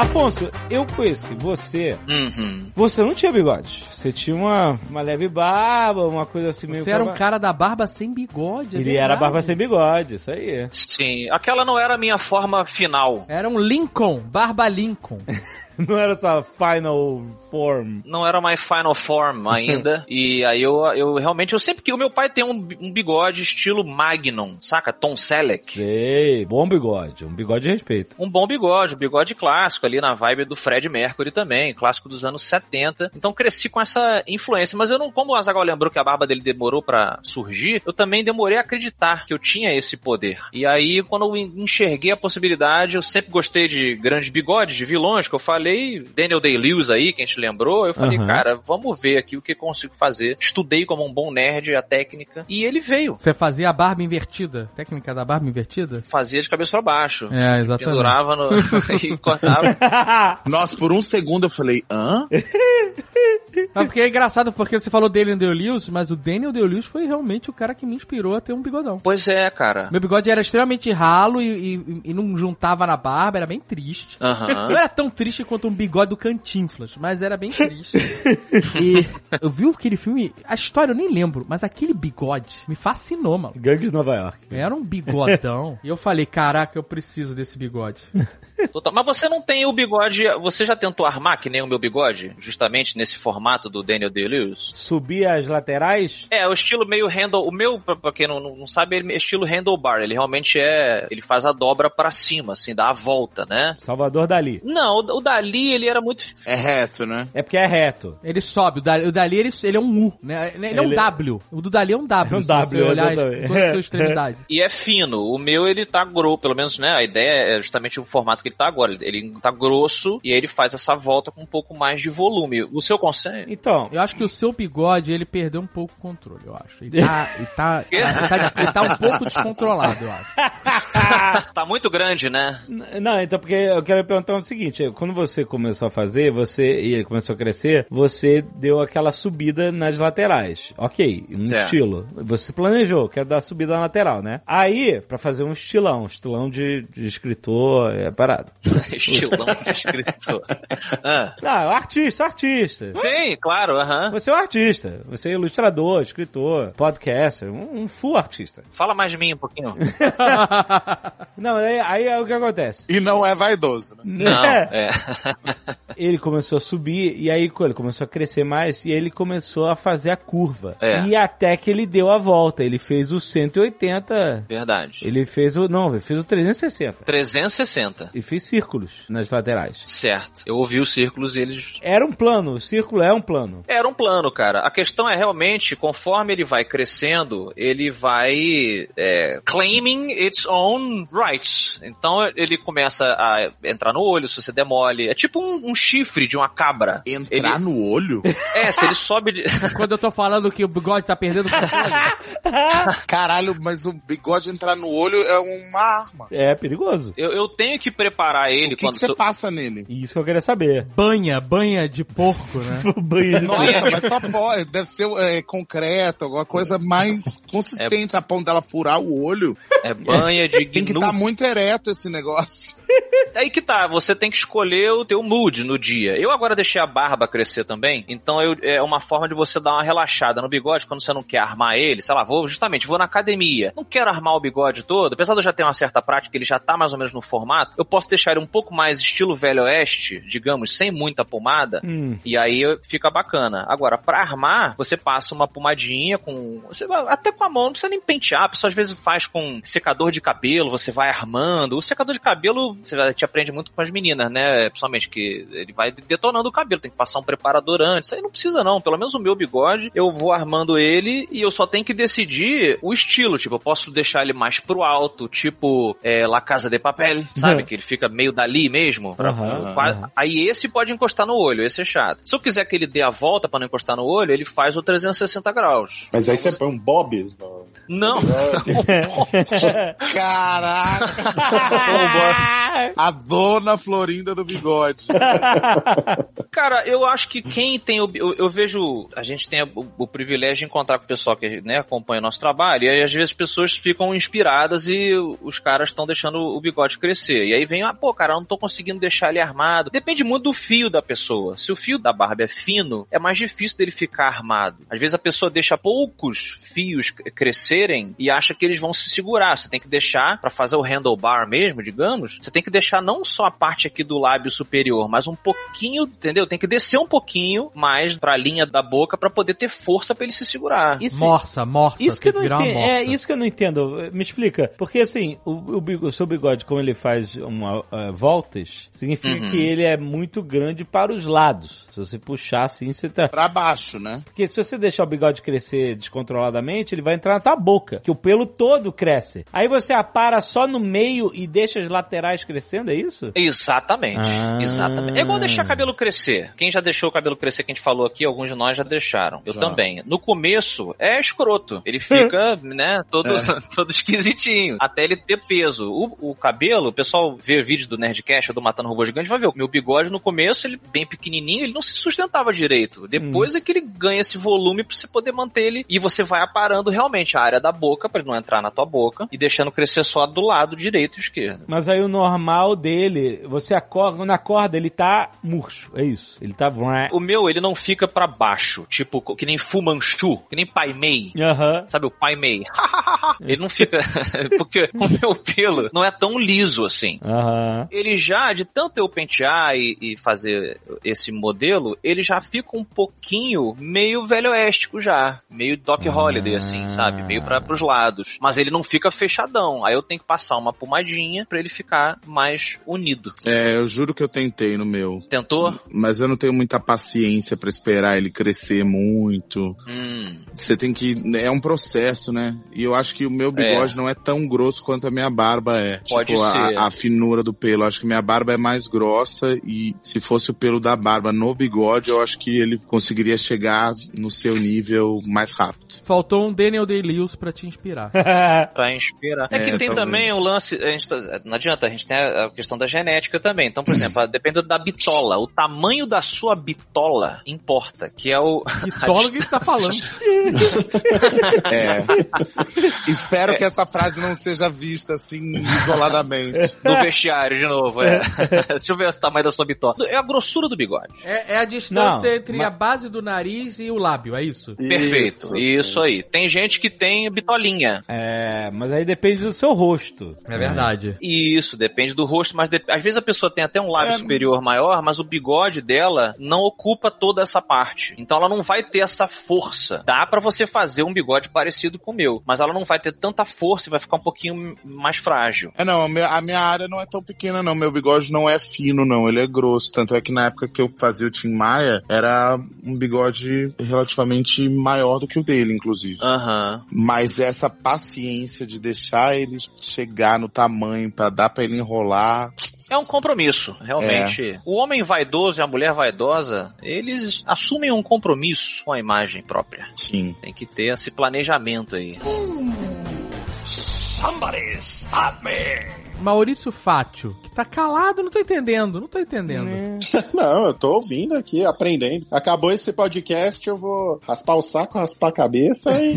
Speaker 3: Afonso, eu conheci você.
Speaker 4: Uhum.
Speaker 3: Você não tinha bigode. Você tinha uma, uma leve barba, uma coisa assim meio.
Speaker 7: Você era um cara da barba sem bigode. é
Speaker 3: Ele era
Speaker 7: verdade.
Speaker 3: barba sem bigode, isso aí.
Speaker 4: Sim, aquela não era a minha forma final.
Speaker 7: Era um Lincoln, barba Lincoln.
Speaker 3: Não era só final form.
Speaker 4: Não era my final form ainda. e aí eu, eu realmente, eu sempre que o meu pai tem um, um bigode estilo Magnum, saca? Tom Selleck.
Speaker 3: Sei, bom bigode. Um bigode de respeito.
Speaker 4: Um bom bigode, um bigode clássico ali na vibe do Fred Mercury também, clássico dos anos 70. Então cresci com essa influência, mas eu não, como o Azaghal lembrou que a barba dele demorou pra surgir, eu também demorei a acreditar que eu tinha esse poder. E aí quando eu en- enxerguei a possibilidade, eu sempre gostei de grandes bigodes, de vilões, que eu falei, Daniel Day-Lewis aí, que a gente lembrou, eu falei,
Speaker 3: Aham.
Speaker 4: cara, vamos ver aqui o que consigo fazer. Estudei como um bom nerd a técnica e ele veio.
Speaker 7: Você fazia a barba invertida. Técnica da barba invertida?
Speaker 4: Fazia de cabeça pra baixo.
Speaker 7: É, exatamente.
Speaker 4: Pendurava no... e cortava.
Speaker 5: Nossa, por um segundo eu falei, hã?
Speaker 7: Mas porque é engraçado, porque você falou Daniel Day-Lewis, mas o Daniel Day-Lewis foi realmente o cara que me inspirou a ter um bigodão.
Speaker 4: Pois é, cara.
Speaker 7: Meu bigode era extremamente ralo e, e- e não juntava na barba, era bem triste.
Speaker 4: Aham.
Speaker 7: Não era tão triste quanto um bigode do Cantinflas, mas era bem triste. e eu vi aquele filme, a história eu nem lembro, mas aquele bigode me fascinou, mano.
Speaker 3: Gangue de Nova York.
Speaker 7: Era um bigodão. e eu falei, caraca, eu preciso desse bigode.
Speaker 4: Total. Mas você não tem o bigode. Você já tentou armar que nem o meu bigode? Justamente nesse formato do Daniel Day-Lewis?
Speaker 3: Subir as laterais.
Speaker 4: É, o estilo meio handle. O meu, pra, pra quem não, não sabe, ele é estilo handlebar. Ele realmente é. Ele faz a dobra pra cima, assim, dá a volta, né?
Speaker 3: Salvador Dali.
Speaker 4: Não, o, o Dali, ele era muito.
Speaker 5: É reto, né?
Speaker 3: É porque é reto.
Speaker 7: Ele sobe, o Dali, o Dali ele, ele é um U, né? Ele, é um
Speaker 3: Ele-
Speaker 7: W. O do Dali é um W.
Speaker 3: É um
Speaker 7: se
Speaker 3: W,
Speaker 7: você olhar
Speaker 3: exatamente.
Speaker 7: toda a sua extremidade.
Speaker 4: E é fino. O meu, ele tá grosso, pelo menos, né? A ideia é justamente o formato que ele tá agora. Ele- Ele tá grosso e aí ele faz essa volta com um pouco mais de volume. O seu conselho.
Speaker 3: Então,
Speaker 7: Eu acho que o seu bigode, ele perdeu um pouco o controle, eu acho. Ele tá, ele tá, ele tá, ele tá um pouco descontrolado, eu acho.
Speaker 4: tá muito grande, né?
Speaker 3: Não, então porque eu quero perguntar o seguinte, quando você começou a fazer, você e começou a crescer, você deu aquela subida nas laterais. OK, um
Speaker 4: Certo.
Speaker 3: estilo. Você planejou, quer dar subida na lateral, né? Aí, pra fazer um estilão, estilão de, de escritor, é
Speaker 4: Estilão de escritor. Ah.
Speaker 3: Não, artista, artista.
Speaker 4: Sim, claro, aham.
Speaker 3: Você é um artista, você é ilustrador, escritor, podcaster, um, um full artista.
Speaker 4: Fala mais de mim um pouquinho.
Speaker 3: Não, aí, aí é o que acontece.
Speaker 5: E não é vaidoso, né?
Speaker 4: Não, é.
Speaker 3: Ele começou a subir e aí ele começou a crescer mais e ele começou a fazer a curva.
Speaker 4: É.
Speaker 3: E até que ele deu a volta, ele fez o 180,
Speaker 4: Verdade.
Speaker 3: ele fez o não, ele fez o 360
Speaker 4: 360.
Speaker 3: e fez círculos nas laterais.
Speaker 4: Certo. Eu ouvi os círculos e eles.
Speaker 3: Era um plano, o círculo é um plano.
Speaker 4: Era um plano, cara. A questão é realmente, conforme ele vai crescendo, ele vai é, claiming its own rights. Então ele começa a entrar no olho se você demole. É tipo um, um chifre de uma cabra.
Speaker 5: Entrar
Speaker 4: Ele-
Speaker 5: no olho?
Speaker 4: É, se ele sobe de.
Speaker 7: Quando eu tô falando que o bigode tá perdendo o controle,
Speaker 5: Caralho, mas o bigode entrar no olho é uma arma.
Speaker 3: É perigoso.
Speaker 4: Eu, eu tenho que preparar ele
Speaker 5: O que,
Speaker 4: quando.
Speaker 5: você
Speaker 4: sou-
Speaker 5: passa nele?
Speaker 3: Isso que eu queria saber.
Speaker 7: banha, banha de porco, né?
Speaker 3: O banho de
Speaker 5: Nossa, mas só pode. Deve ser é, concreto, alguma coisa mais consistente a ponto dela furar o olho.
Speaker 4: É banha de
Speaker 5: Tem que estar muito ereto esse negócio.
Speaker 4: Aí que tá, você tem que escolher o teu mood no dia. Eu agora deixei a barba crescer também, então eu- é uma forma de você dar uma relaxada no bigode quando você não quer armar ele. Sei lá, vou justamente, vou na academia. Não quero armar o bigode todo, apesar de eu já ter uma certa prática, ele já tá mais ou menos no formato. Eu posso deixar ele um pouco mais estilo velho oeste, digamos, sem muita pomada.
Speaker 3: Hum.
Speaker 4: E aí fica bacana. Agora, pra armar, você passa uma pomadinha com. Você vai, até com a mão, não precisa nem pentear. A pessoa às vezes faz com secador de cabelo, você vai armando. O secador de cabelo, você vai gente aprende muito com as meninas, né? Principalmente que ele vai detonando o cabelo, tem que passar um preparador antes. Isso aí não precisa, não. Pelo menos o meu bigode, eu vou armando ele e eu só tenho que decidir o estilo. Tipo, eu posso deixar ele mais pro alto, tipo é, La Casa de Papel, sabe? que ele fica meio dali mesmo. pra-
Speaker 3: Aham,
Speaker 4: qua- Aí esse pode encostar no olho, esse é chato. Se eu quiser que ele dê a volta pra não encostar no olho, ele faz o 360 graus.
Speaker 6: Mas aí você põe um bobs no...
Speaker 4: Não,
Speaker 5: Caraca! A dona Florinda do bigode.
Speaker 4: Cara, eu acho que quem tem o. Eu, eu vejo. A gente tem o, o privilégio de encontrar com o pessoal que né, acompanha o nosso trabalho, e às vezes as pessoas ficam inspiradas e os caras estão deixando o bigode crescer. E aí vem, ah, pô, cara, eu não tô conseguindo deixar ele armado. Depende muito do fio da pessoa. Se o fio da barba é fino, é mais difícil dele ficar armado. Às vezes a pessoa deixa poucos fios crescerem e acha que eles vão se segurar. Você tem que deixar, pra fazer o handlebar mesmo, digamos, você tem que deixar não só a parte aqui do lábio superior, mas um pouquinho, entendeu? Tem que descer um pouquinho mais pra linha da boca pra poder ter força pra ele se segurar.
Speaker 3: Isso,
Speaker 7: Morsa, morsa.
Speaker 3: isso que eu
Speaker 7: tem
Speaker 3: não
Speaker 7: virar uma
Speaker 3: entendo. É isso que eu não entendo. Me explica. Porque assim, o, o, o seu bigode, como ele faz uma, eh, voltas, significa
Speaker 4: Uhum.
Speaker 3: que ele é muito grande para os lados. Se você puxar assim, você tá.
Speaker 5: Pra baixo, né?
Speaker 3: Porque se você deixar o bigode crescer descontroladamente, ele vai entrar na tua boca, que o pelo todo cresce. Aí você apara só no meio e deixa as laterais crescendo, é isso?
Speaker 4: Exatamente,
Speaker 3: Ah.
Speaker 4: exatamente. É igual deixar cabelo crescer. Quem já deixou o cabelo crescer, que a gente falou aqui, alguns de nós já deixaram. Eu
Speaker 5: Já.
Speaker 4: também. No começo, é escroto. Ele fica, né, todo, todo esquisitinho. Até ele ter peso. O, o cabelo, o pessoal vê vídeos do Nerdcast ou do Matando Robô Gigante, vai ver. O meu bigode, no começo, ele bem pequenininho, ele não se sustentava direito. Depois é que ele ganha esse volume pra você poder manter ele. E você vai aparando realmente a área da boca, pra ele não entrar na tua boca. E deixando crescer só do lado direito e esquerdo.
Speaker 3: Mas aí o normal dele, você acorda, quando acorda, ele tá murcho, é isso. Ele tá...
Speaker 4: O meu, ele não fica pra baixo, tipo, que nem Fu Manchu, que nem Pai Mei.
Speaker 3: Aham.
Speaker 4: Sabe o Pai Mei? ele não fica. porque o meu pelo não é tão liso assim.
Speaker 3: Aham.
Speaker 4: Ele já, de tanto eu pentear e, e fazer esse modelo, ele já fica um pouquinho meio velho oéstico já. Meio Doc Holiday, assim, sabe? Meio para pros lados. Mas ele não fica fechadão. Aí eu tenho que passar uma pomadinha pra ele ficar mais unido.
Speaker 5: É, eu juro que eu tentei no meu.
Speaker 4: Tentou?
Speaker 5: Mas eu não tenho muita paciência pra esperar ele crescer muito.
Speaker 4: Hum.
Speaker 5: Você tem que. É um processo, né? E eu acho que o meu bigode não é tão grosso quanto a minha barba é.
Speaker 4: Pode
Speaker 5: tipo, a-
Speaker 4: ser.
Speaker 5: A, finura do pelo. Eu acho que minha barba é mais grossa e se fosse o pelo da barba no bigode, eu acho que ele conseguiria chegar no seu nível mais rápido.
Speaker 7: Faltou um Daniel Day-Lewis pra te inspirar.
Speaker 4: Pra inspirar. É,
Speaker 5: É,
Speaker 4: que tem
Speaker 5: talvez.
Speaker 4: também o lance. A gente tá- não adianta, a gente tem a a questão da genética também. Então, por exemplo, depende da bitola. O tamanho da sua bitola importa, que é o.
Speaker 7: Bitola, que você tá falando?
Speaker 5: É. Espero que essa frase não seja vista assim isoladamente.
Speaker 4: Do vestiário, de novo, é. Deixa eu ver o tamanho da sua bitola. É a grossura do bigode.
Speaker 7: É, é a distância
Speaker 3: Não,
Speaker 7: entre
Speaker 3: mas-
Speaker 7: a base do nariz e o lábio, é isso?
Speaker 4: Perfeito. Isso aí. Tem gente que tem bitolinha.
Speaker 3: É, mas aí depende do seu rosto.
Speaker 7: É verdade.
Speaker 4: Isso, depende do rosto, mas de- às vezes a pessoa tem até um lábio
Speaker 5: É.
Speaker 4: superior maior, mas o bigode dela não ocupa toda essa parte. Então ela não vai ter essa força. Dá pra você fazer um bigode parecido com o meu, mas ela não vai ter tanta força e vai ficar um pouquinho mais frágil.
Speaker 5: É, não, a minha, a minha área não é tão pequena, não. Meu bigode não é fino, não. Ele é grosso. Tanto é que na época que eu fazia o Tim Maia, era um bigode relativamente maior do que o dele, inclusive.
Speaker 4: Aham.
Speaker 5: Mas essa paciência de deixar ele chegar no tamanho pra dar pra ele enrolar.
Speaker 4: É um compromisso, realmente. O homem vaidoso e a mulher vaidosa, eles assumem um compromisso com a imagem própria.
Speaker 5: Sim.
Speaker 4: Tem que ter esse planejamento aí.
Speaker 7: Maurício Fátio, que tá calado, não tô entendendo, não tô entendendo.
Speaker 6: Não, eu tô ouvindo aqui, aprendendo. Acabou esse podcast, eu vou raspar o saco, raspar a cabeça e.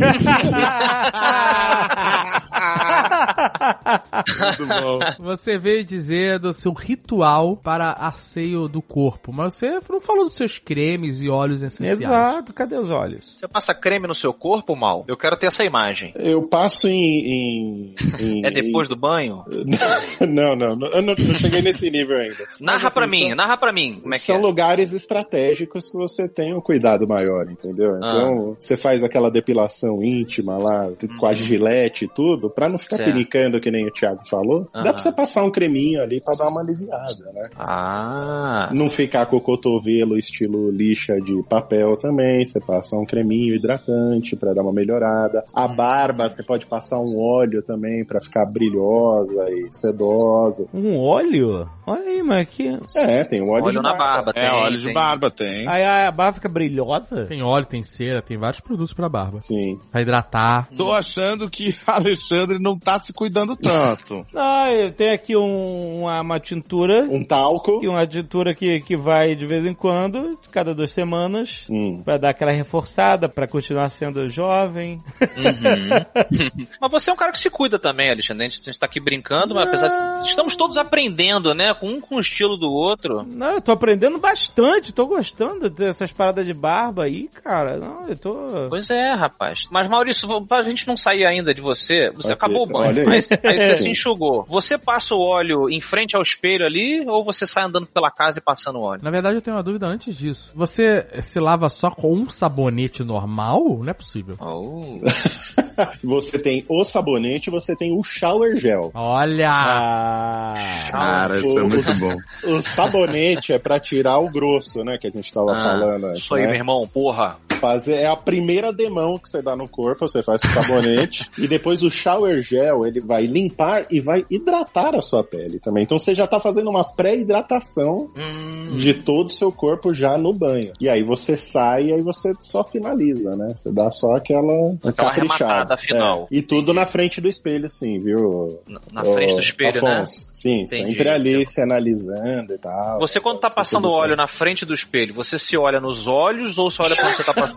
Speaker 5: Muito bom.
Speaker 7: Você veio dizer do seu ritual para asseio do corpo, mas você não falou dos seus cremes e óleos essenciais.
Speaker 3: Exato, cadê os olhos?
Speaker 4: Você passa creme no seu corpo, mal? Eu quero ter essa imagem.
Speaker 6: Eu passo em. em- em-
Speaker 4: É depois do banho?
Speaker 6: Não, não, não, eu não, não cheguei nesse nível ainda.
Speaker 4: Narra
Speaker 6: Mas,
Speaker 4: pra
Speaker 6: assim,
Speaker 4: mim,
Speaker 6: são-
Speaker 4: narra pra mim. Como é que
Speaker 6: são
Speaker 4: é?
Speaker 6: lugares estratégicos que você tem um cuidado maior, entendeu?
Speaker 4: Ah.
Speaker 6: Então, você faz aquela depilação íntima lá, com
Speaker 4: Uhum.
Speaker 6: a gilete e tudo, pra não ficar
Speaker 4: Certo.
Speaker 6: pinicando, que nem o Thiago falou,
Speaker 4: Aham.
Speaker 6: dá pra você passar um creminho ali pra dar uma aliviada, né?
Speaker 4: Ah.
Speaker 6: Não ficar com o cotovelo estilo lixa de papel também, você passa um creminho hidratante pra dar uma melhorada. A barba, você pode passar um óleo também pra ficar brilhosa e sedosa.
Speaker 3: Um óleo? Olha aí, mas que.
Speaker 6: É, tem um óleo,
Speaker 4: Óleo
Speaker 6: de
Speaker 4: na
Speaker 6: barba.
Speaker 4: barba, tem.
Speaker 5: É, óleo de
Speaker 4: tem.
Speaker 5: barba, tem.
Speaker 3: Aí a barba fica brilhosa?
Speaker 7: Tem óleo, tem cera, tem vários produtos pra barba.
Speaker 6: Sim.
Speaker 7: Pra hidratar.
Speaker 5: Tô achando que Alexandre não tá se cuidando tanto.
Speaker 3: Ah, eu tenho aqui um- uma, uma tintura.
Speaker 6: Um talco.
Speaker 3: E uma tintura que, que vai de vez em quando, cada duas semanas.
Speaker 6: Hum.
Speaker 3: Pra dar aquela reforçada, pra continuar sendo jovem.
Speaker 4: Uhum. mas você é um cara que se cuida também, Alexandre. A gente, a gente tá aqui brincando, mas apesar de... Estamos todos aprendendo, né? Com um com o estilo do outro.
Speaker 3: Não, eu tô aprendendo bastante, tô gostando dessas paradas de barba aí, cara. Não, eu tô.
Speaker 4: Pois é, rapaz. Mas, Maurício, pra gente não sair ainda de você, você
Speaker 6: Ok,
Speaker 4: acabou o banho,
Speaker 6: olha aí.
Speaker 4: mas aí você se enxugou. Você passa o óleo em frente ao espelho ali, ou você sai andando pela casa e passando óleo?
Speaker 7: Na verdade, eu tenho uma dúvida antes disso. Você se lava só com um sabonete normal? Não é possível.
Speaker 4: Oh.
Speaker 6: Você tem o sabonete, você tem o shower gel.
Speaker 7: Olha!
Speaker 3: Ah.
Speaker 5: Cara, isso é
Speaker 6: O-
Speaker 5: muito
Speaker 6: o-
Speaker 5: bom.
Speaker 6: O sabonete é pra tirar o grosso, né? Que a gente tava
Speaker 4: Ah,
Speaker 6: falando antes.
Speaker 4: Isso aí,
Speaker 6: né?
Speaker 4: meu irmão, porra.
Speaker 6: Fazer, é a primeira demão que você dá no corpo, você faz com sabonete. e depois o shower gel, ele vai limpar e vai hidratar a sua pele também. Então você já tá fazendo uma pré-hidratação
Speaker 4: Hum,
Speaker 6: de todo o seu corpo já no banho. E aí você sai e aí você só finaliza, né? Você dá só aquela,
Speaker 4: Aquela
Speaker 6: caprichada.
Speaker 4: arrematada final.
Speaker 6: É. E tudo na frente do espelho, sim, viu?
Speaker 4: na na frente do espelho, né?
Speaker 6: Afonso. Sim,
Speaker 4: Entendi,
Speaker 6: sempre ali se analisando e tal.
Speaker 4: Você quando tá passando óleo na frente do espelho, você se olha nos olhos ou só olha pra onde você tá passando?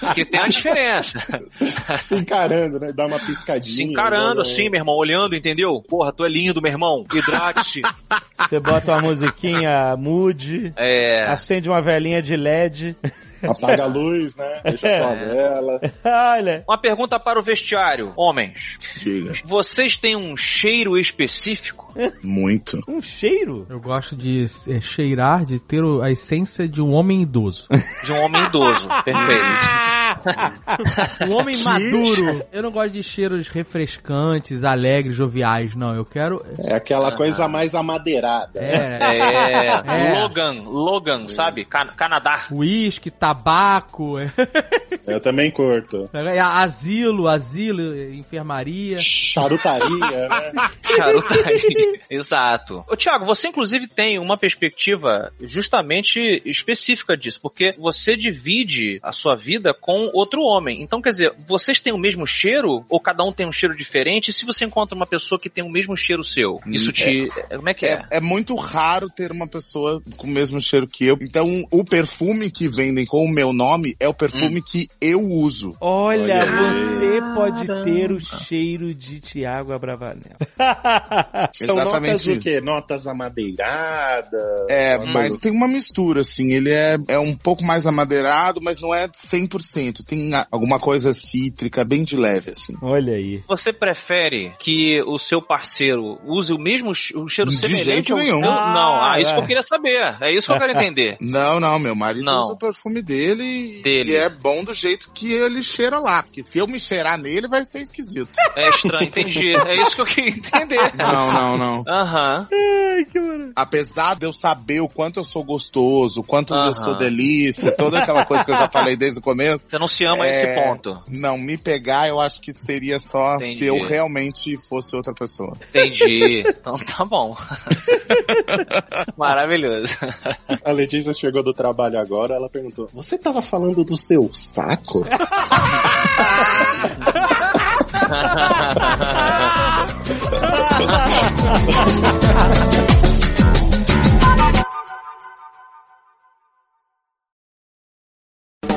Speaker 4: Porque tem a diferença.
Speaker 6: se encarando, né? Dá uma piscadinha.
Speaker 4: Se encarando
Speaker 6: né?
Speaker 4: assim, meu irmão, olhando, entendeu? Porra, tu é lindo, meu irmão. Hidrate-se.
Speaker 3: Você bota uma musiquinha mood,
Speaker 4: É.
Speaker 3: acende uma velinha de LED.
Speaker 6: Apaga a luz, né? Deixa só a vela.
Speaker 3: Olha.
Speaker 4: Uma pergunta para o vestiário. Homens,
Speaker 5: Diga.
Speaker 4: vocês têm um cheiro específico?
Speaker 5: Muito.
Speaker 3: Um cheiro?
Speaker 7: Eu gosto de é, cheirar, de ter o- a essência de um homem idoso.
Speaker 4: De um homem idoso. Perfeito.
Speaker 7: Um homem maduro. Eu não gosto de cheiros refrescantes, alegres, joviais, não. Eu quero.
Speaker 6: É aquela coisa mais amadeirada. né?
Speaker 7: É.
Speaker 4: É.
Speaker 7: É.
Speaker 4: Logan, Logan, sabe? Can- Canadá.
Speaker 7: Uísque, tabaco,
Speaker 6: Eu também curto.
Speaker 7: é, asilo, asilo, enfermaria.
Speaker 6: Charutaria, né?
Speaker 4: Charutaria. Exato. Ô, Thiago, você inclusive tem uma perspectiva justamente específica disso, porque você divide a sua vida com outro homem. Então, quer dizer, vocês têm o mesmo cheiro ou cada um tem um cheiro diferente? E se você encontra uma pessoa que tem o mesmo cheiro seu, isso te. Como é que é?
Speaker 5: É, é muito raro ter uma pessoa com o mesmo cheiro que eu. Então, o perfume que vendem com o meu nome é o perfume que eu uso.
Speaker 3: Olha,
Speaker 6: Olha
Speaker 3: você pode ter o cheiro de Tiago Abravanel.
Speaker 6: São
Speaker 5: Exatamente
Speaker 6: notas o quê? Notas amadeiradas?
Speaker 5: É,
Speaker 6: uma
Speaker 5: mas tem uma mistura, assim. Ele é, é um pouco mais amadeirado, mas não é 100%. Tem alguma coisa cítrica, bem de leve, assim.
Speaker 3: Olha aí.
Speaker 4: Você prefere que o seu parceiro use o mesmo o cheiro
Speaker 5: De
Speaker 4: semelhante
Speaker 5: jeito
Speaker 4: ao
Speaker 5: nenhum.
Speaker 4: Não, ah, isso
Speaker 3: Ah,
Speaker 4: que eu queria saber. É isso que eu quero entender.
Speaker 5: Não, não, meu marido
Speaker 4: Não.
Speaker 5: usa o perfume dele,
Speaker 4: Dele.
Speaker 5: e é bom do jeito que ele cheira lá. Porque se eu me cheirar nele, vai ser esquisito.
Speaker 4: É estranho, entendi. É isso que eu queria entender.
Speaker 5: não, não, não.
Speaker 4: Aham.
Speaker 3: Ai, que maravilha.
Speaker 5: Apesar de eu saber o quanto eu sou gostoso, o quanto eu sou delícia, toda aquela coisa que eu já falei desde o começo.
Speaker 4: Você não se ama a esse
Speaker 5: É,
Speaker 4: ponto.
Speaker 5: Não, me pegar eu acho que seria só
Speaker 4: Entendi.
Speaker 5: se eu realmente fosse outra pessoa.
Speaker 4: Entendi. Então tá bom. Maravilhoso.
Speaker 6: A Letícia chegou do trabalho agora, ela perguntou: Você tava falando do seu saco?